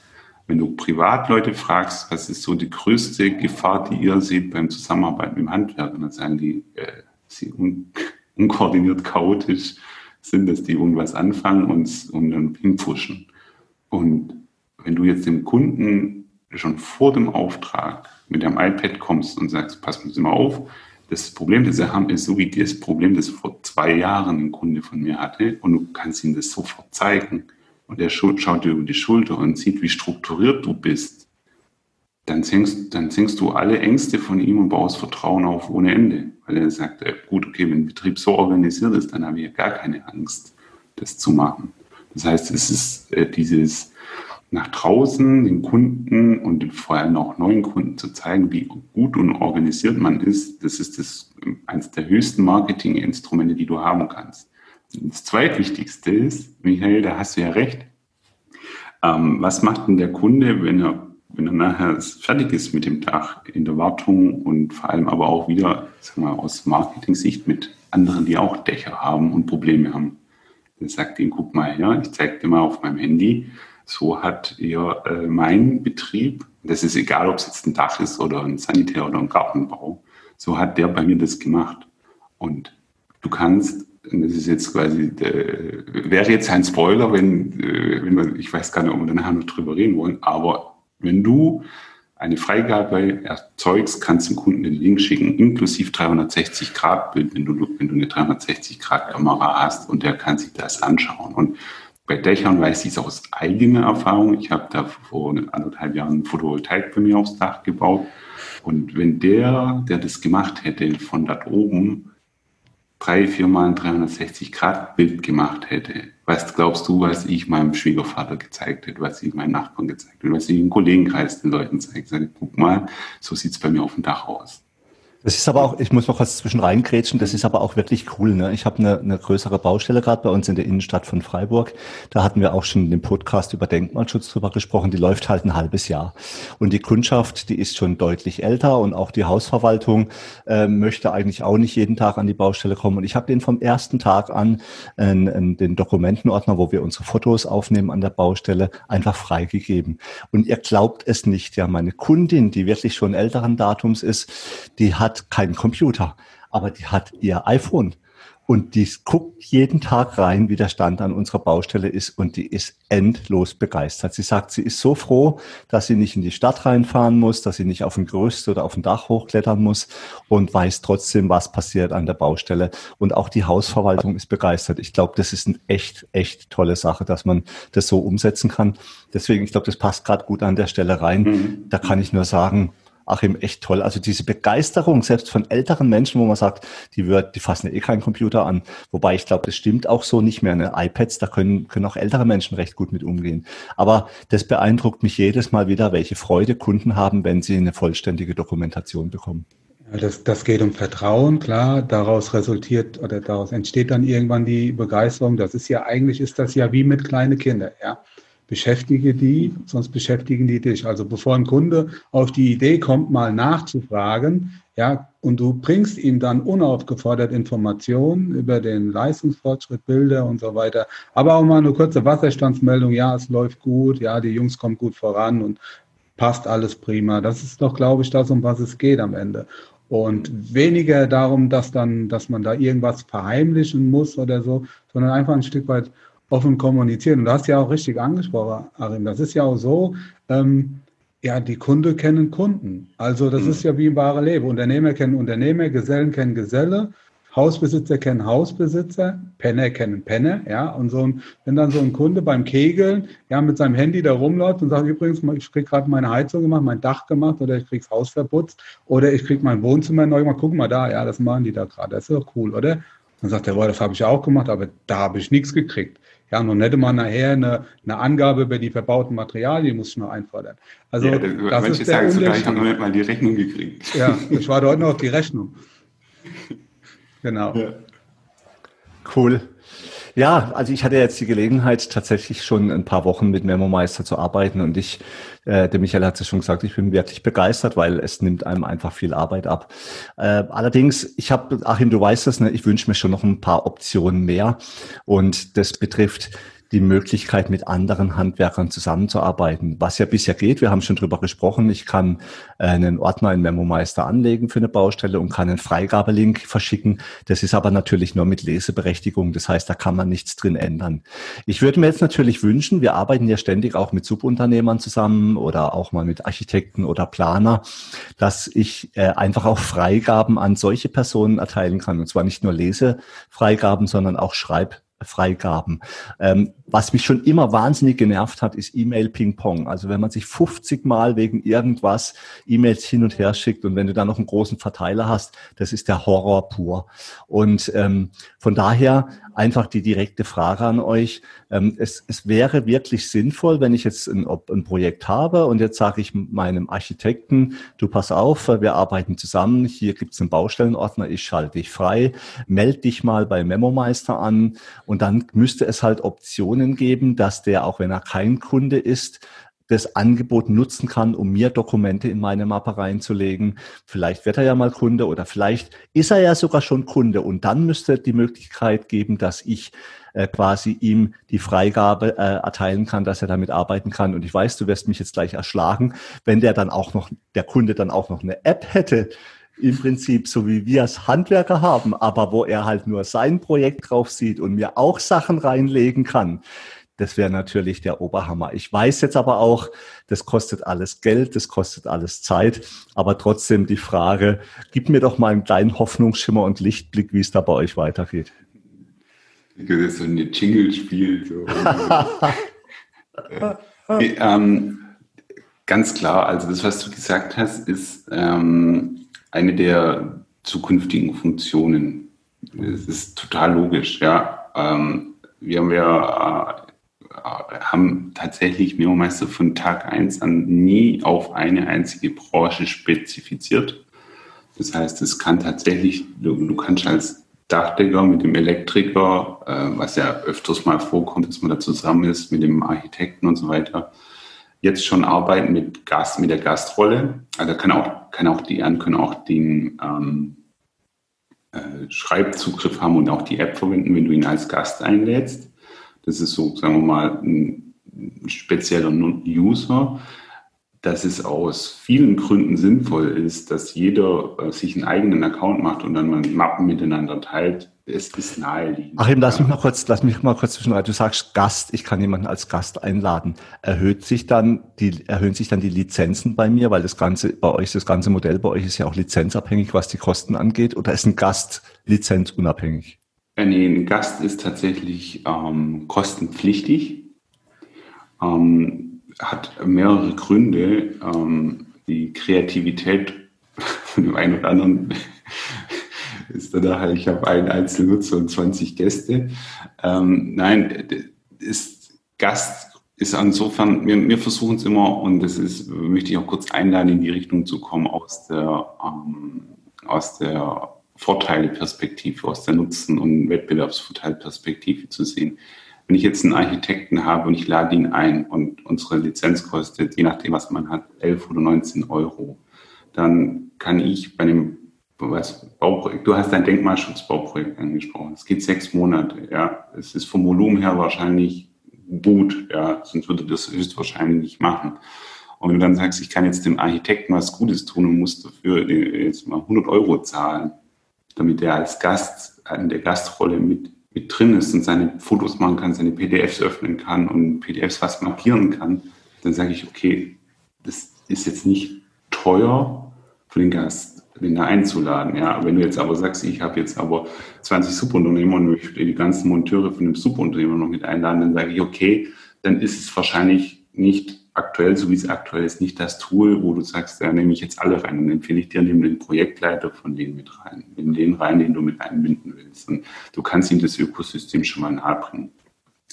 Wenn du Privatleute fragst, was ist so die größte Gefahr, die ihr seht beim Zusammenarbeiten mit dem Handwerk, dann sagen die, äh, sie un unkoordiniert, chaotisch sind, dass die irgendwas anfangen und, und dann hinpfuschen. Und wenn du jetzt dem Kunden schon vor dem Auftrag mit dem iPad kommst und sagst, pass mal auf, das Problem, das wir haben, ist so wie das Problem, das vor zwei Jahren ein Kunde von mir hatte und du kannst ihm das sofort zeigen und er schaut dir über die Schulter und sieht, wie strukturiert du bist, dann senkst, dann senkst du alle Ängste von ihm und baust Vertrauen auf ohne Ende. Weil er sagt, äh, gut, okay, wenn ein Betrieb so organisiert ist, dann habe ich ja gar keine Angst, das zu machen. Das heißt, es ist äh, dieses nach draußen den Kunden und vor allem auch neuen Kunden zu zeigen, wie gut und organisiert man ist, das ist das eines der höchsten Marketinginstrumente, die du haben kannst. Das zweitwichtigste ist, Michael, da hast du ja recht. Ähm, was macht denn der Kunde, wenn er, wenn er nachher fertig ist mit dem Dach in der Wartung und vor allem aber auch wieder, sagen wir, aus Marketing-Sicht mit anderen, die auch Dächer haben und Probleme haben? Dann sagt ihm, guck mal her, ich zeige dir mal auf meinem Handy, so hat ihr äh, mein Betrieb, das ist egal, ob es jetzt ein Dach ist oder ein Sanitär oder ein Gartenbau, so hat der bei mir das gemacht. Und du kannst, das ist jetzt quasi, der, wäre jetzt ein Spoiler, wenn, äh, wenn man, ich weiß gar nicht, ob wir nachher noch drüber reden wollen, aber wenn du eine Freigabe erzeugst, kannst du dem Kunden den Link schicken, inklusive 360 Grad Bild, wenn du, wenn du eine 360 Grad Kamera hast und der kann sich das anschauen. Und bei Dächern weiß ich es aus eigener Erfahrung. Ich habe da vor anderthalb Jahren Photovoltaik bei mir aufs Dach gebaut. Und wenn der, der das gemacht hätte, von dort oben drei, vier Mal ein 360 Grad Bild gemacht hätte, was glaubst du, was ich meinem Schwiegervater gezeigt hätte, was ich meinen Nachbarn gezeigt hätte, was ich im Kollegenkreis den Leuten zeige? Sage, guck mal, so sieht es bei mir auf dem Dach aus. Das ist aber auch, ich muss noch was zwischen reingrätschen, das ist aber auch wirklich cool. Ne? Ich habe eine, eine größere Baustelle gerade bei uns in der Innenstadt von Freiburg. Da hatten wir auch schon in dem Podcast über Denkmalschutz drüber gesprochen. Die läuft halt ein halbes Jahr. Und die Kundschaft, die ist schon deutlich älter und auch die Hausverwaltung äh, möchte eigentlich auch nicht jeden Tag an die Baustelle kommen. Und ich habe den vom ersten Tag an äh, den Dokumentenordner, wo wir unsere Fotos aufnehmen an der Baustelle, einfach freigegeben. Und ihr glaubt es nicht, ja, meine Kundin, die wirklich schon älteren Datums ist, die hat hat keinen Computer, aber die hat ihr iPhone. Und die guckt jeden Tag rein, wie der Stand an unserer Baustelle ist und die ist endlos begeistert. Sie sagt, sie ist so froh, dass sie nicht in die Stadt reinfahren muss, dass sie nicht auf ein Gerüst oder auf ein Dach hochklettern muss und weiß trotzdem, was passiert an der Baustelle. Und auch die Hausverwaltung ist begeistert. Ich glaube, das ist eine echt, echt tolle Sache, dass man das so umsetzen kann. Deswegen, ich glaube, das passt gerade gut an der Stelle rein. Mhm. Da kann ich nur sagen, Achim, echt toll. Also diese Begeisterung, selbst von älteren Menschen, wo man sagt, die wird, die fassen eh keinen Computer an. Wobei ich glaube, das stimmt auch so nicht mehr. Ne? iPads, da können, können auch ältere Menschen recht gut mit umgehen. Aber das beeindruckt mich jedes Mal wieder, welche Freude Kunden haben, wenn sie eine vollständige Dokumentation bekommen. Das, das geht um Vertrauen, klar. Daraus resultiert oder daraus entsteht dann irgendwann die Begeisterung. Das ist ja eigentlich ist das ja wie mit kleinen Kindern, ja. Beschäftige die, sonst beschäftigen die dich. Also bevor ein Kunde auf die Idee kommt, mal nachzufragen, ja, und du bringst ihm dann unaufgefordert Informationen über den Leistungsfortschritt, Bilder und so weiter, aber auch mal eine kurze Wasserstandsmeldung, ja, es läuft gut, ja, die Jungs kommen gut voran und passt alles prima. Das ist doch, glaube ich, das, um was es geht am Ende. Und weniger darum, dass dann, dass man da irgendwas verheimlichen muss oder so, sondern einfach ein Stück weit offen kommunizieren. Und du hast ja auch richtig angesprochen, Arim. Das ist ja auch so, ähm, ja, die Kunde kennen Kunden. Also das mhm. ist ja wie im wahren Leben. Unternehmer kennen Unternehmer, Gesellen kennen Geselle. Hausbesitzer kennen Hausbesitzer, Penner kennen Penner, ja, und so ein, wenn dann so ein Kunde beim Kegeln, ja, mit seinem Handy da rumläuft und sagt, übrigens, ich krieg gerade meine Heizung gemacht, mein Dach gemacht oder ich krieg's Haus verputzt oder ich krieg mein Wohnzimmer neu gemacht, guck mal da, ja, das machen die da gerade, das ist doch cool, oder? Dann sagt er, boah, das habe ich auch gemacht, aber da habe ich nichts gekriegt. Ja, nun hätte man nachher eine, eine Angabe über die verbauten Materialien, muss ich noch einfordern. Also, ja, das, ist der sagen sogar, ich habe noch nicht mal die Rechnung gekriegt. Ja, ich war heute noch auf die Rechnung. Genau. Ja. Cool. Ja, also ich hatte jetzt die Gelegenheit, tatsächlich schon ein paar Wochen mit MemoMeister zu arbeiten und ich, äh, der Michael hat es schon gesagt, ich bin wirklich begeistert, weil es nimmt einem einfach viel Arbeit ab. Äh, allerdings, ich habe, Achim, du weißt das, ne, ich wünsche mir schon noch ein paar Optionen mehr und das betrifft die Möglichkeit, mit anderen Handwerkern zusammenzuarbeiten, was ja bisher geht. Wir haben schon drüber gesprochen. Ich kann äh, einen Ordner in MemoMeister anlegen für eine Baustelle und kann einen Freigabelink verschicken. Das ist aber natürlich nur mit Leseberechtigung. Das heißt, da kann man nichts drin ändern. Ich würde mir jetzt natürlich wünschen, wir arbeiten ja ständig auch mit Subunternehmern zusammen oder auch mal mit Architekten oder Planer, dass ich äh, einfach auch Freigaben an solche Personen erteilen kann. Und zwar nicht nur Lesefreigaben, sondern auch Schreib Freigaben. Ähm, was mich schon immer wahnsinnig genervt hat, ist E-Mail-Ping-Pong. Also wenn man sich 50 Mal wegen irgendwas E-Mails hin und her schickt und wenn du dann noch einen großen Verteiler hast, das ist der Horror pur. Und ähm, von daher einfach die direkte Frage an euch. Ähm, es, es wäre wirklich sinnvoll, wenn ich jetzt ein, ein Projekt habe und jetzt sage ich meinem Architekten, du pass auf, wir arbeiten zusammen, hier gibt es einen Baustellenordner, ich schalte dich frei, melde dich mal bei MemoMeister an und dann müsste es halt Optionen geben, dass der, auch wenn er kein Kunde ist, das Angebot nutzen kann, um mir Dokumente in meine Mappe reinzulegen. Vielleicht wird er ja mal Kunde oder vielleicht ist er ja sogar schon Kunde und dann müsste die Möglichkeit geben, dass ich äh, quasi ihm die Freigabe äh, erteilen kann, dass er damit arbeiten kann. Und ich weiß, du wirst mich jetzt gleich erschlagen, wenn der dann auch noch, der Kunde dann auch noch eine App hätte, im Prinzip so wie wir es Handwerker haben, aber wo er halt nur sein Projekt drauf sieht und mir auch Sachen reinlegen kann. Das wäre natürlich der Oberhammer. Ich weiß jetzt aber auch, das kostet alles Geld, das kostet alles Zeit, aber trotzdem die Frage, gib mir doch mal einen kleinen Hoffnungsschimmer und Lichtblick, wie es da bei euch weitergeht. Das ist so ein Jingle-Spiel. So. äh, ähm, ganz klar, also das, was du gesagt hast, ist ähm, eine der zukünftigen Funktionen. Das ist total logisch, ja. Ähm, wir haben ja haben tatsächlich Mehrmeister von Tag 1 an nie auf eine einzige Branche spezifiziert. Das heißt, es kann tatsächlich, du, du kannst als Dachdecker mit dem Elektriker, äh, was ja öfters mal vorkommt, dass man da zusammen ist, mit dem Architekten und so weiter, jetzt schon arbeiten mit Gast, mit der Gastrolle. Also kann auch, kann auch die können auch den ähm, äh, Schreibzugriff haben und auch die App verwenden, wenn du ihn als Gast einlädst. Das ist so, sagen wir mal, ein spezieller User, dass es aus vielen Gründen sinnvoll ist, dass jeder äh, sich einen eigenen Account macht und dann mal Mappen miteinander teilt. Es ist naheliegend. Achim, lass mich mal kurz, lass mich mal kurz zwischenrein. Du sagst Gast, ich kann jemanden als Gast einladen. Erhöht sich dann die, erhöhen sich dann die Lizenzen bei mir, weil das ganze, bei euch, das ganze Modell bei euch ist ja auch lizenzabhängig, was die Kosten angeht, oder ist ein Gast lizenzunabhängig? Nee, ein Gast ist tatsächlich ähm, kostenpflichtig, ähm, hat mehrere Gründe. Ähm, die Kreativität von dem einen oder anderen ist da halt, ich habe einen Einzelnutzer und 20 Gäste. Ähm, nein, ist Gast ist insofern, wir, wir versuchen es immer und das ist, möchte ich auch kurz einladen, in die Richtung zu kommen aus der, ähm, aus der Vorteileperspektive, aus der Nutzen- und Wettbewerbsvorteilperspektive zu sehen. Wenn ich jetzt einen Architekten habe und ich lade ihn ein und unsere Lizenz kostet, je nachdem, was man hat, 11 oder 19 Euro, dann kann ich bei dem was, Bauprojekt, du hast ein Denkmalschutzbauprojekt angesprochen. Es geht sechs Monate, ja. Es ist vom Volumen her wahrscheinlich gut, ja, sonst würde das höchstwahrscheinlich nicht machen. Und wenn du dann sagst, ich kann jetzt dem Architekten was Gutes tun und muss dafür jetzt mal 100 Euro zahlen, damit er als Gast in der Gastrolle mit, mit drin ist und seine Fotos machen kann, seine PDFs öffnen kann und PDFs was markieren kann, dann sage ich, okay, das ist jetzt nicht teuer für den Gast, den da einzuladen. Ja, wenn du jetzt aber sagst, ich habe jetzt aber 20 Subunternehmer und möchte die ganzen Monteure von dem Subunternehmer noch mit einladen, dann sage ich, okay, dann ist es wahrscheinlich nicht aktuell, so wie es aktuell ist, nicht das Tool, wo du sagst, da nehme ich jetzt alle rein. Dann empfehle ich dir, nimm den Projektleiter von denen mit rein. Nimm den rein, den du mit einbinden willst. Und du kannst ihm das Ökosystem schon mal nahebringen.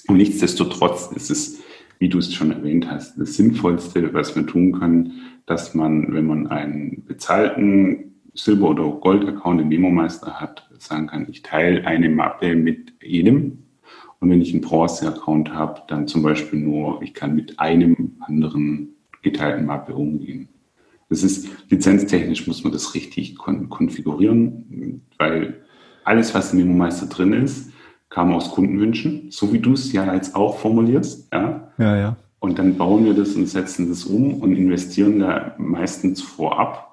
Und nichtsdestotrotz ist es, wie du es schon erwähnt hast, das Sinnvollste, was wir tun können, dass man, wenn man einen bezahlten Silber- oder Gold-Account im Memo-Meister hat, sagen kann, ich teile eine Mappe mit jedem und wenn ich einen Bronze-Account habe, dann zum Beispiel nur, ich kann mit einem anderen geteilten Mappe umgehen. Das ist lizenztechnisch muss man das richtig kon konfigurieren, weil alles, was im Memo-Meister drin ist, kam aus Kundenwünschen, so wie du es ja jetzt auch formulierst. Ja, ja. ja. Und dann bauen wir das und setzen das um und investieren da meistens vorab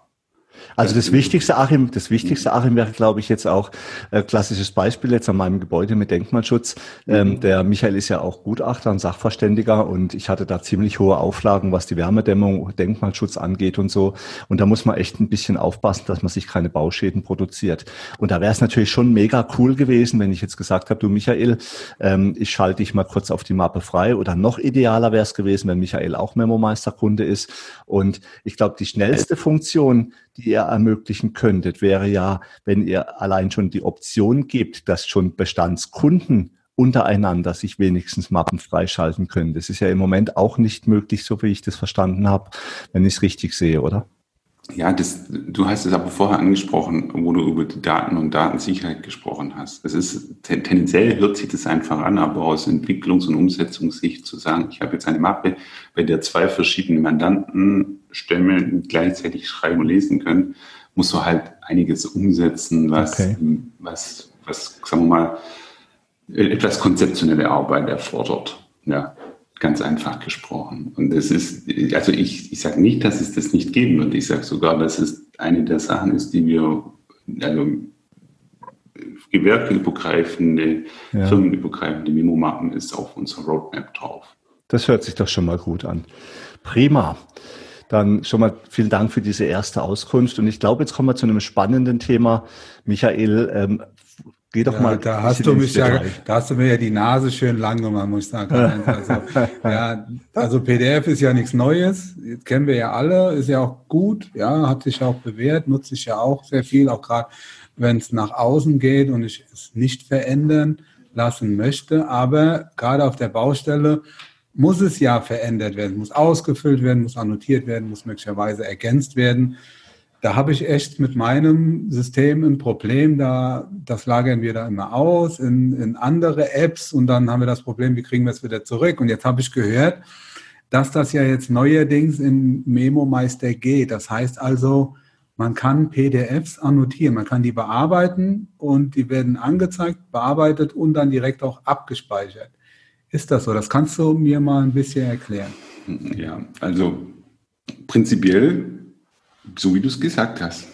also das Wichtigste, Achim, das Wichtigste, Achim, wäre, glaube ich, jetzt auch äh, klassisches Beispiel jetzt an meinem Gebäude mit Denkmalschutz. Ähm, mhm. der Michael ist ja auch Gutachter und Sachverständiger und ich hatte da ziemlich hohe Auflagen, was die Wärmedämmung, Denkmalschutz angeht und so. Und da muss man echt ein bisschen aufpassen, dass man sich keine Bauschäden produziert. Und da wäre es natürlich schon mega cool gewesen, wenn ich jetzt gesagt habe, du Michael, ähm, ich schalte dich mal kurz auf die Mappe frei. Oder noch idealer wäre es gewesen, wenn Michael auch Memo-Meisterkunde ist. Und ich glaube, die schnellste Funktion, die ihr ermöglichen könntet, wäre ja, wenn ihr allein schon die Option gibt, dass schon Bestandskunden untereinander sich wenigstens Mappen freischalten können. Das ist ja im Moment auch nicht möglich, so wie ich das verstanden habe, wenn ich es richtig sehe, oder? Ja, das, du hast es aber vorher angesprochen, wo du über die Daten und Datensicherheit gesprochen hast. Es ist tendenziell hört sich das einfach an, aber aus Entwicklungs- und Umsetzungssicht zu sagen, ich habe jetzt eine Mappe, bei der zwei verschiedene Mandantenstämme gleichzeitig schreiben und lesen können, musst du halt einiges umsetzen, was, okay. was, was, sagen wir mal, etwas konzeptionelle Arbeit erfordert. Ja ganz einfach gesprochen. Und das ist, also ich, ich sage nicht, dass es das nicht geben wird. Ich sage sogar, dass es eine der Sachen ist, die wir, also gewerbeübergreifende, ja. firmenübergreifende Memo-Mappen ist auf unserer Roadmap drauf. Das hört sich doch schon mal gut an. Prima. Dann schon mal vielen Dank für diese erste Auskunft. Und ich glaube, jetzt kommen wir zu einem spannenden Thema. Michael, ähm, Geh doch ja, mal. Da hast du mich ja, da hast du mir ja die Nase schön lang gemacht, muss ich sagen. Also, ja, also PDF ist ja nichts Neues. Jetzt kennen wir ja alle, ist ja auch gut, ja, hat sich auch bewährt, nutze ich ja auch sehr viel, auch gerade wenn es nach außen geht und ich es nicht verändern lassen möchte. Aber gerade auf der Baustelle muss es ja verändert werden, muss ausgefüllt werden, muss annotiert werden, muss möglicherweise ergänzt werden da habe ich echt mit meinem System ein Problem. Da, das lagern wir da immer aus in, in andere Apps und dann haben wir das Problem, wie kriegen wir es wieder zurück? Und jetzt habe ich gehört, dass das ja jetzt neuerdings in Memo Meister geht. Das heißt also, man kann PDFs annotieren, man kann die bearbeiten und die werden angezeigt, bearbeitet und dann direkt auch abgespeichert. Ist das so? Das kannst du mir mal ein bisschen erklären. Ja, also prinzipiell so wie du es gesagt hast.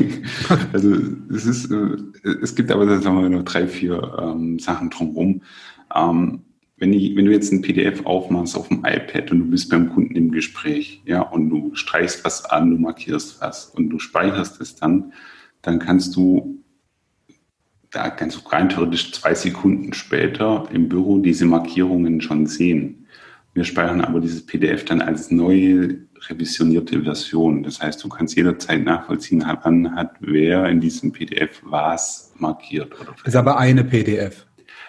also es ist, äh, es gibt aber, sagen wir noch drei, vier ähm, Sachen drumherum. Ähm, wenn, ich, wenn du jetzt ein PDF aufmachst auf dem iPad und du bist beim Kunden im Gespräch, ja, und du streichst was an, du markierst was und du speicherst es dann, dann kannst du da kannst du rein theoretisch zwei Sekunden später im Büro diese Markierungen schon sehen. Wir speichern aber dieses PDF dann als neue revisionierte Version. Das heißt, du kannst jederzeit nachvollziehen, wann hat wer in diesem PDF was markiert. Oder das ist aber eine PDF.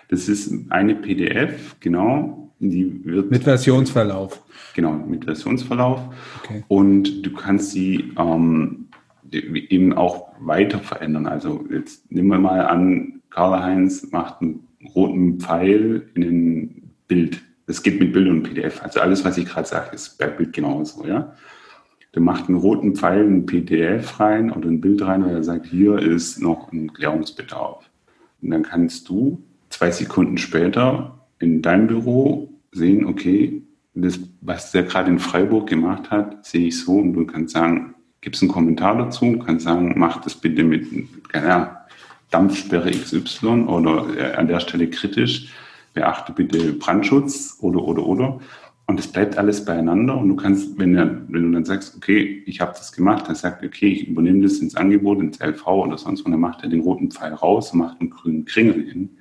Das ist eine PDF, genau. Die wird mit Versionsverlauf. Genau, mit Versionsverlauf. Okay. Und du kannst sie ähm, eben auch weiter verändern. Also jetzt nehmen wir mal an, Karl-Heinz macht einen roten Pfeil in ein Bild. Das geht mit Bild und PDF. Also alles, was ich gerade sage, ist bei Bild genauso, ja. Der macht einen roten Pfeil in ein PDF rein oder ein Bild rein, weil er sagt, hier ist noch ein Klärungsbedarf. Und dann kannst du zwei Sekunden später in deinem Büro sehen, okay, das, was der gerade in Freiburg gemacht hat, sehe ich so und du kannst sagen, gibst einen Kommentar dazu, kannst sagen, mach das bitte mit, keine Ahnung, Dampfsperre XY oder äh, an der Stelle kritisch, beachte bitte Brandschutz oder, oder, oder. Und es bleibt alles beieinander und du kannst, wenn, er, wenn du dann sagst, okay, ich habe das gemacht, dann sagt, okay, ich übernehme das ins Angebot, ins LV oder sonst und dann macht er den roten Pfeil raus macht einen grünen Kringel hin.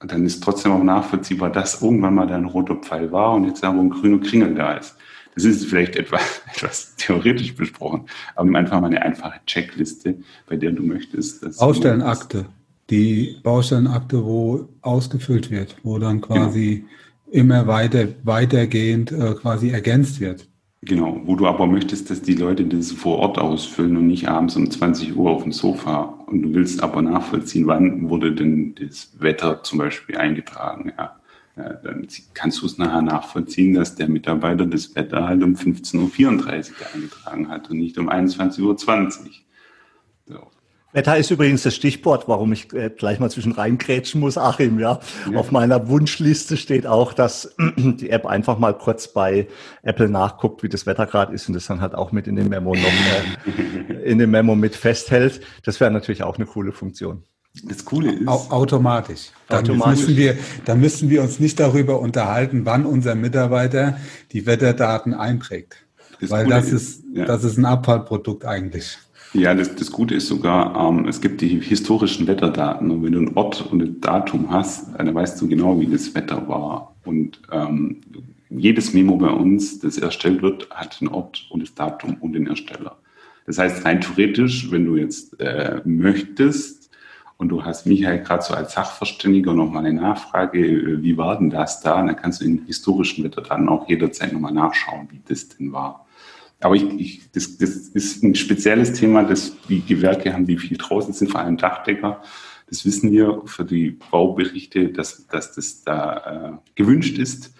Und dann ist trotzdem auch nachvollziehbar, dass irgendwann mal da ein roter Pfeil war und jetzt aber ein grüner Kringel da ist. Das ist vielleicht etwas, etwas theoretisch besprochen, aber nimm einfach mal eine einfache Checkliste, bei der du möchtest. Dass Baustellenakte. Die Baustellenakte, wo ausgefüllt wird, wo dann quasi genau. immer weiter, weitergehend äh, quasi ergänzt wird. Genau, wo du aber möchtest, dass die Leute das vor Ort ausfüllen und nicht abends um 20 Uhr auf dem Sofa. Und du willst aber nachvollziehen, wann wurde denn das Wetter zum Beispiel eingetragen. Ja. Ja dann kannst du es nachher nachvollziehen, dass der Mitarbeiter das Wetter halt um 15.34 Uhr eingetragen hat und nicht um 21.20 Uhr. So. Wetter ist übrigens das Stichwort, warum ich äh, gleich mal zwischen reingrätschen muss, Achim, ja. ja. Auf meiner Wunschliste steht auch, dass die App einfach mal kurz bei Apple nachguckt, wie das Wetter gerade ist und das dann halt auch mit in den Memo noch, äh, in dem Memo mit festhält. Das wäre natürlich auch eine coole Funktion. Das Coole ist. automatisch. Dann, automatisch. Müssen wir, dann müssen wir uns nicht darüber unterhalten, wann unser Mitarbeiter die Wetterdaten einträgt. Das Weil das ist, ist ja. das ist ein Abfallprodukt eigentlich. Ja, das, das Gute ist sogar, ähm, es gibt die historischen Wetterdaten und wenn du einen Ort und ein Datum hast, dann weißt du genau, wie das Wetter war. Und ähm, jedes Memo bei uns, das erstellt wird, hat einen Ort und das Datum und den Ersteller. Das heißt, rein theoretisch, wenn du jetzt äh, möchtest und du hast Michael gerade so als Sachverständiger nochmal eine Nachfrage, äh, wie war denn das da? dann kannst du in historischen Wetterdaten auch jederzeit nochmal nachschauen, wie das denn war. Aber ich, ich, das, das ist ein spezielles Thema, dass die Gewerke haben, die viel draußen sind, vor allem Dachdecker. Das wissen wir für die Bauberichte, dass, dass das da äh, gewünscht ist.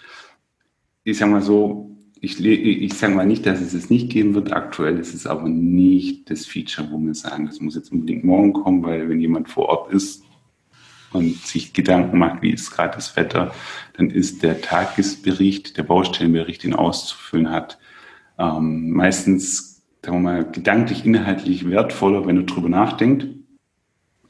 Ich sage mal so, ich, ich sage mal nicht, dass es es nicht geben wird. Aktuell ist es aber nicht das Feature, wo wir sagen, das muss jetzt unbedingt morgen kommen, weil wenn jemand vor Ort ist und sich Gedanken macht, wie ist gerade das Wetter, dann ist der Tagesbericht, der Baustellenbericht, den auszufüllen hat, ähm, meistens, sagen wir mal, gedanklich, inhaltlich wertvoller, wenn er drüber nachdenkt.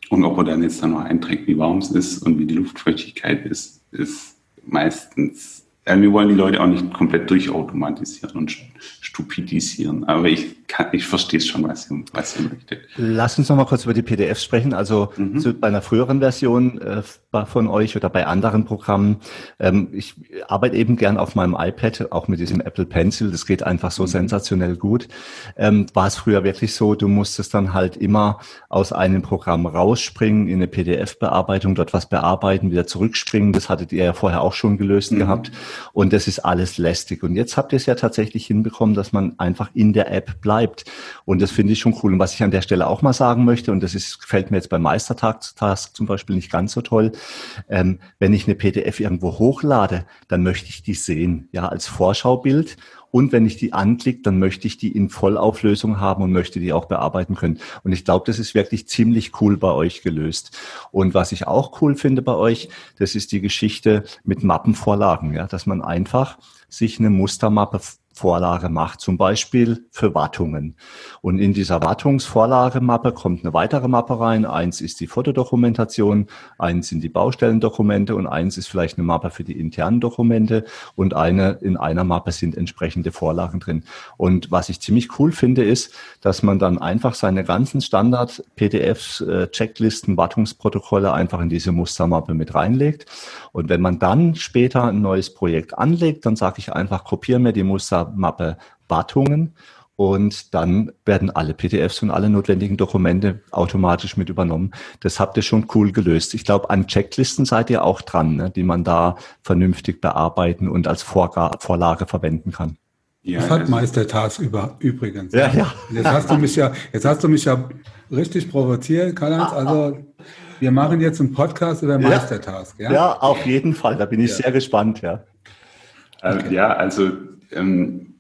Und ob er dann jetzt dann noch einträgt, wie warm es ist und wie die Luftfeuchtigkeit ist, ist meistens wir wollen die Leute auch nicht komplett durchautomatisieren und stupidisieren. Aber ich, kann, ich verstehe es schon, was ihr, was ihr möchtet. Lass uns noch mal kurz über die PDFs sprechen. Also mhm. so bei einer früheren Version äh, von euch oder bei anderen Programmen. Ähm, ich arbeite eben gern auf meinem iPad, auch mit diesem Apple Pencil. Das geht einfach so mhm. sensationell gut. Ähm, war es früher wirklich so, du musstest dann halt immer aus einem Programm rausspringen, in eine PDF-Bearbeitung, dort was bearbeiten, wieder zurückspringen. Das hattet ihr ja vorher auch schon gelöst mhm. gehabt. Und das ist alles lästig. Und jetzt habt ihr es ja tatsächlich hinbekommen, dass man einfach in der App bleibt. Und das finde ich schon cool. Und was ich an der Stelle auch mal sagen möchte, und das ist, gefällt mir jetzt beim Meistertask zum Beispiel nicht ganz so toll, ähm, wenn ich eine PDF irgendwo hochlade, dann möchte ich die sehen, ja, als Vorschaubild. Und wenn ich die anklicke, dann möchte ich die in Vollauflösung haben und möchte die auch bearbeiten können. Und ich glaube, das ist wirklich ziemlich cool bei euch gelöst. Und was ich auch cool finde bei euch, das ist die Geschichte mit Mappenvorlagen, ja, dass man einfach sich eine Mustermappe Vorlage macht, zum Beispiel für Wartungen. Und in dieser Wartungsvorlagemappe kommt eine weitere Mappe rein. Eins ist die Fotodokumentation, eins sind die Baustellendokumente und eins ist vielleicht eine Mappe für die internen Dokumente und eine in einer Mappe sind entsprechende Vorlagen drin. Und was ich ziemlich cool finde, ist, dass man dann einfach seine ganzen Standard-PDFs, äh, Checklisten, Wartungsprotokolle einfach in diese Mustermappe mit reinlegt. Und wenn man dann später ein neues Projekt anlegt, dann sage ich einfach, kopiere mir die Mustermappe Wartungen und dann werden alle PDFs und alle notwendigen Dokumente automatisch mit übernommen. Das habt ihr schon cool gelöst. Ich glaube, an Checklisten seid ihr auch dran, ne, die man da vernünftig bearbeiten und als Vorga Vorlage verwenden kann. Ja, das hat Meistertask über, übrigens. Ja, ja. Jetzt hast du mich ja, jetzt hast du mich ja richtig provoziert, Karl-Heinz. Also, wir machen jetzt einen Podcast über Meistertask. Ja, ja auf jeden Fall. Da bin ich ja. sehr gespannt, ja. Okay. Ja, also, ähm,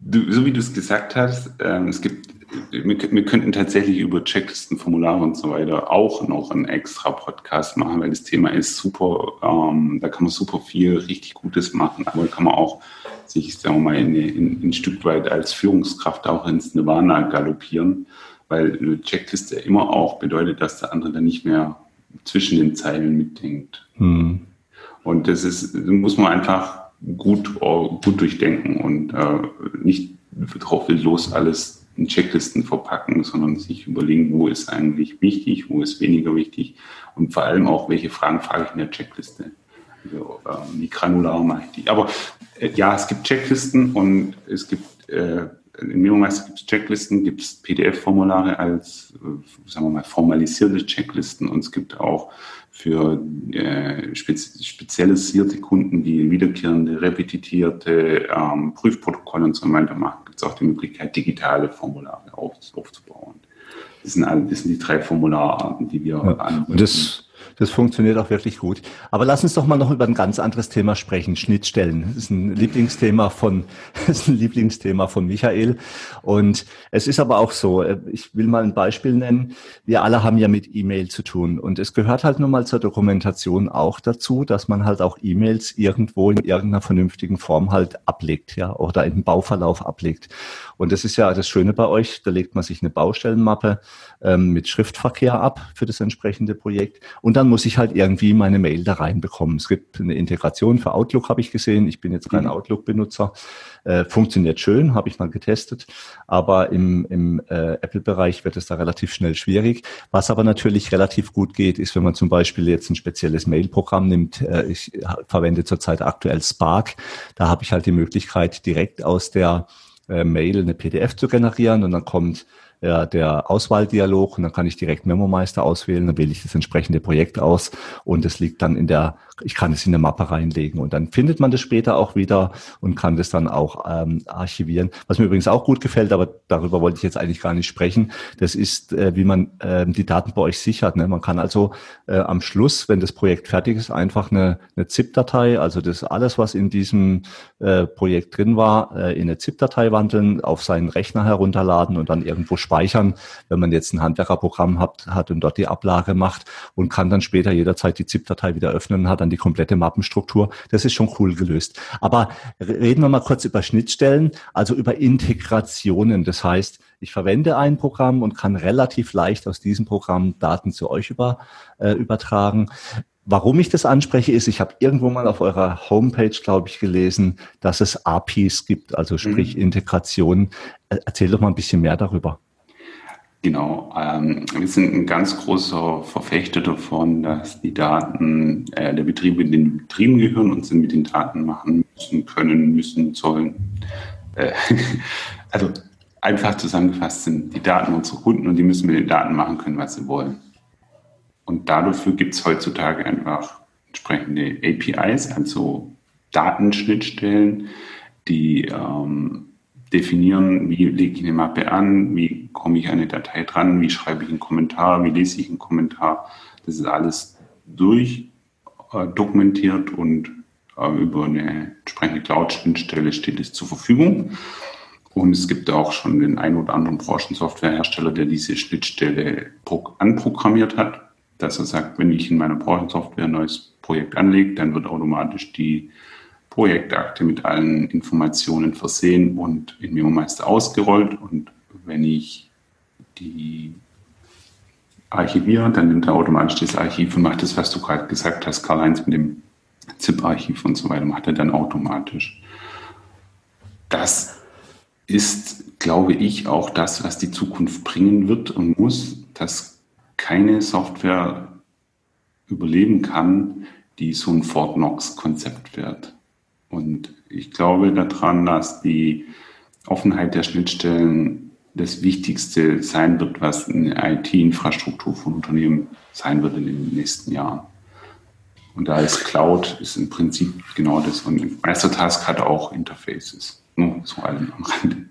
du, so wie du es gesagt hast, ähm, es gibt, wir, wir, könnten tatsächlich über Checklisten, Formulare und so weiter auch noch einen extra Podcast machen, weil das Thema ist super, ähm, da kann man super viel richtig Gutes machen, aber kann man auch sich, sagen wir mal, in, in, ein Stück weit als Führungskraft auch ins Nirvana galoppieren, weil eine Checkliste immer auch bedeutet, dass der andere dann nicht mehr zwischen den Zeilen mitdenkt. Hm. Und das ist, muss man einfach gut, gut durchdenken und äh, nicht drauf los alles in Checklisten verpacken, sondern sich überlegen, wo ist eigentlich wichtig, wo ist weniger wichtig und vor allem auch, welche Fragen frage ich in der Checkliste. Also, ähm, wie granular mache ich die. Aber äh, ja, es gibt Checklisten und es gibt äh, in Memo-Meister gibt es Checklisten, gibt es PDF-Formulare als, äh, sagen wir mal, formalisierte Checklisten und es gibt auch für äh, spezialisierte Kunden, die wiederkehrende, repetitierte ähm, Prüfprotokolle und so weiter machen, gibt es auch die Möglichkeit, digitale Formulare auf, aufzubauen. Das sind, alle, das sind die drei Formulararten, die wir ja. anbieten. Und das das funktioniert auch wirklich gut. Aber lass uns doch mal noch über ein ganz anderes Thema sprechen. Schnittstellen. Das ist ein Lieblingsthema von, ist ein Lieblingsthema von Michael. Und es ist aber auch so, äh, ich will mal ein Beispiel nennen. Wir alle haben ja mit E-Mail zu tun. Und es gehört halt nun mal zur Dokumentation auch dazu, dass man halt auch E-Mails irgendwo in irgendeiner vernünftigen Form halt ablegt, ja, oder in den Bauverlauf ablegt. Und das ist ja das Schöne bei euch. Da legt man sich eine Baustellenmappe ähm, mit Schriftverkehr ab für das entsprechende Projekt. Und dann muss ich halt irgendwie meine Mail da reinbekommen. Es gibt eine Integration für Outlook, habe ich gesehen. Ich bin jetzt kein mhm. Outlook-Benutzer. Äh, funktioniert schön, habe ich mal getestet. Aber im, im äh, Apple-Bereich wird es da relativ schnell schwierig. Was aber natürlich relativ gut geht, ist, wenn man zum Beispiel jetzt ein spezielles Mail-Programm nimmt. Äh, ich verwende zurzeit aktuell Spark. Da habe ich halt die Möglichkeit, direkt aus der äh, Mail eine PDF zu generieren und dann kommt ja, der Auswahldialog und dann kann ich direkt Memo-Meister auswählen, dann wähle ich das entsprechende Projekt aus und es liegt dann in der, ich kann es in eine Mappe reinlegen und dann findet man das später auch wieder und kann das dann auch ähm, archivieren. Was mir übrigens auch gut gefällt, aber darüber wollte ich jetzt eigentlich gar nicht sprechen, das ist, äh, wie man äh, die Daten bei euch sichert. Ne? Man kann also äh, am Schluss, wenn das Projekt fertig ist, einfach eine, eine ZIP-Datei, also das alles, was in diesem äh, Projekt drin war, äh, in eine ZIP-Datei wandeln, auf seinen Rechner herunterladen und dann irgendwo speichern, wenn man jetzt ein Handwerkerprogramm hat, hat und dort die Ablage macht und kann dann später jederzeit die ZIP-Datei wieder öffnen und hat dann die komplette Mappenstruktur. Das ist schon cool gelöst. Aber reden wir mal kurz über Schnittstellen, also über Integrationen. Das heißt, ich verwende ein Programm und kann relativ leicht aus diesem Programm Daten zu euch über, äh, übertragen. Warum ich das anspreche, ist, ich habe irgendwo mal auf eurer Homepage, glaube ich, gelesen, dass es APIs gibt, also sprich mhm. Integration. Erzähl doch mal ein bisschen mehr darüber. Genau, ähm, wir sind ein ganz großer Verfechter davon, dass die Daten äh, der Betriebe in den Betrieben gehören und sind mit den Daten machen müssen, können, müssen, sollen. Äh, also einfach zusammengefasst sind die Daten unsere Kunden und die müssen mit den Daten machen können, was sie wollen. Und dafür gibt es heutzutage einfach entsprechende APIs, also Datenschnittstellen, die ähm, definieren, wie lege ich eine Mappe an, wie komme ich an eine Datei dran, wie schreibe ich einen Kommentar, wie lese ich einen Kommentar. Das ist alles durch äh, dokumentiert und äh, über eine entsprechende Cloud-Schnittstelle steht es zur Verfügung. Und es gibt auch schon den ein oder anderen Branchensoftwarehersteller, der diese Schnittstelle anprogrammiert hat, dass er sagt, wenn ich in meiner Branchensoftware ein neues Projekt anlege, dann wird automatisch die Projektakte mit allen Informationen versehen und in MemoMeister ausgerollt. Und wenn ich die archiviere, dann nimmt er automatisch das Archiv und macht das, was du gerade gesagt hast, Karl-Heinz, mit dem ZIP-Archiv und so weiter, macht er dann automatisch. Das ist, glaube ich, auch das, was die Zukunft bringen wird und muss, dass keine Software überleben kann, die so ein Fort Knox-Konzept wird. Und ich glaube daran, dass die Offenheit der Schnittstellen das Wichtigste sein wird, was eine IT-Infrastruktur von Unternehmen sein wird in den nächsten Jahren. Und da ist Cloud ist im Prinzip genau das. Und Meistertask hat auch Interfaces. Nur zu allem am Rande.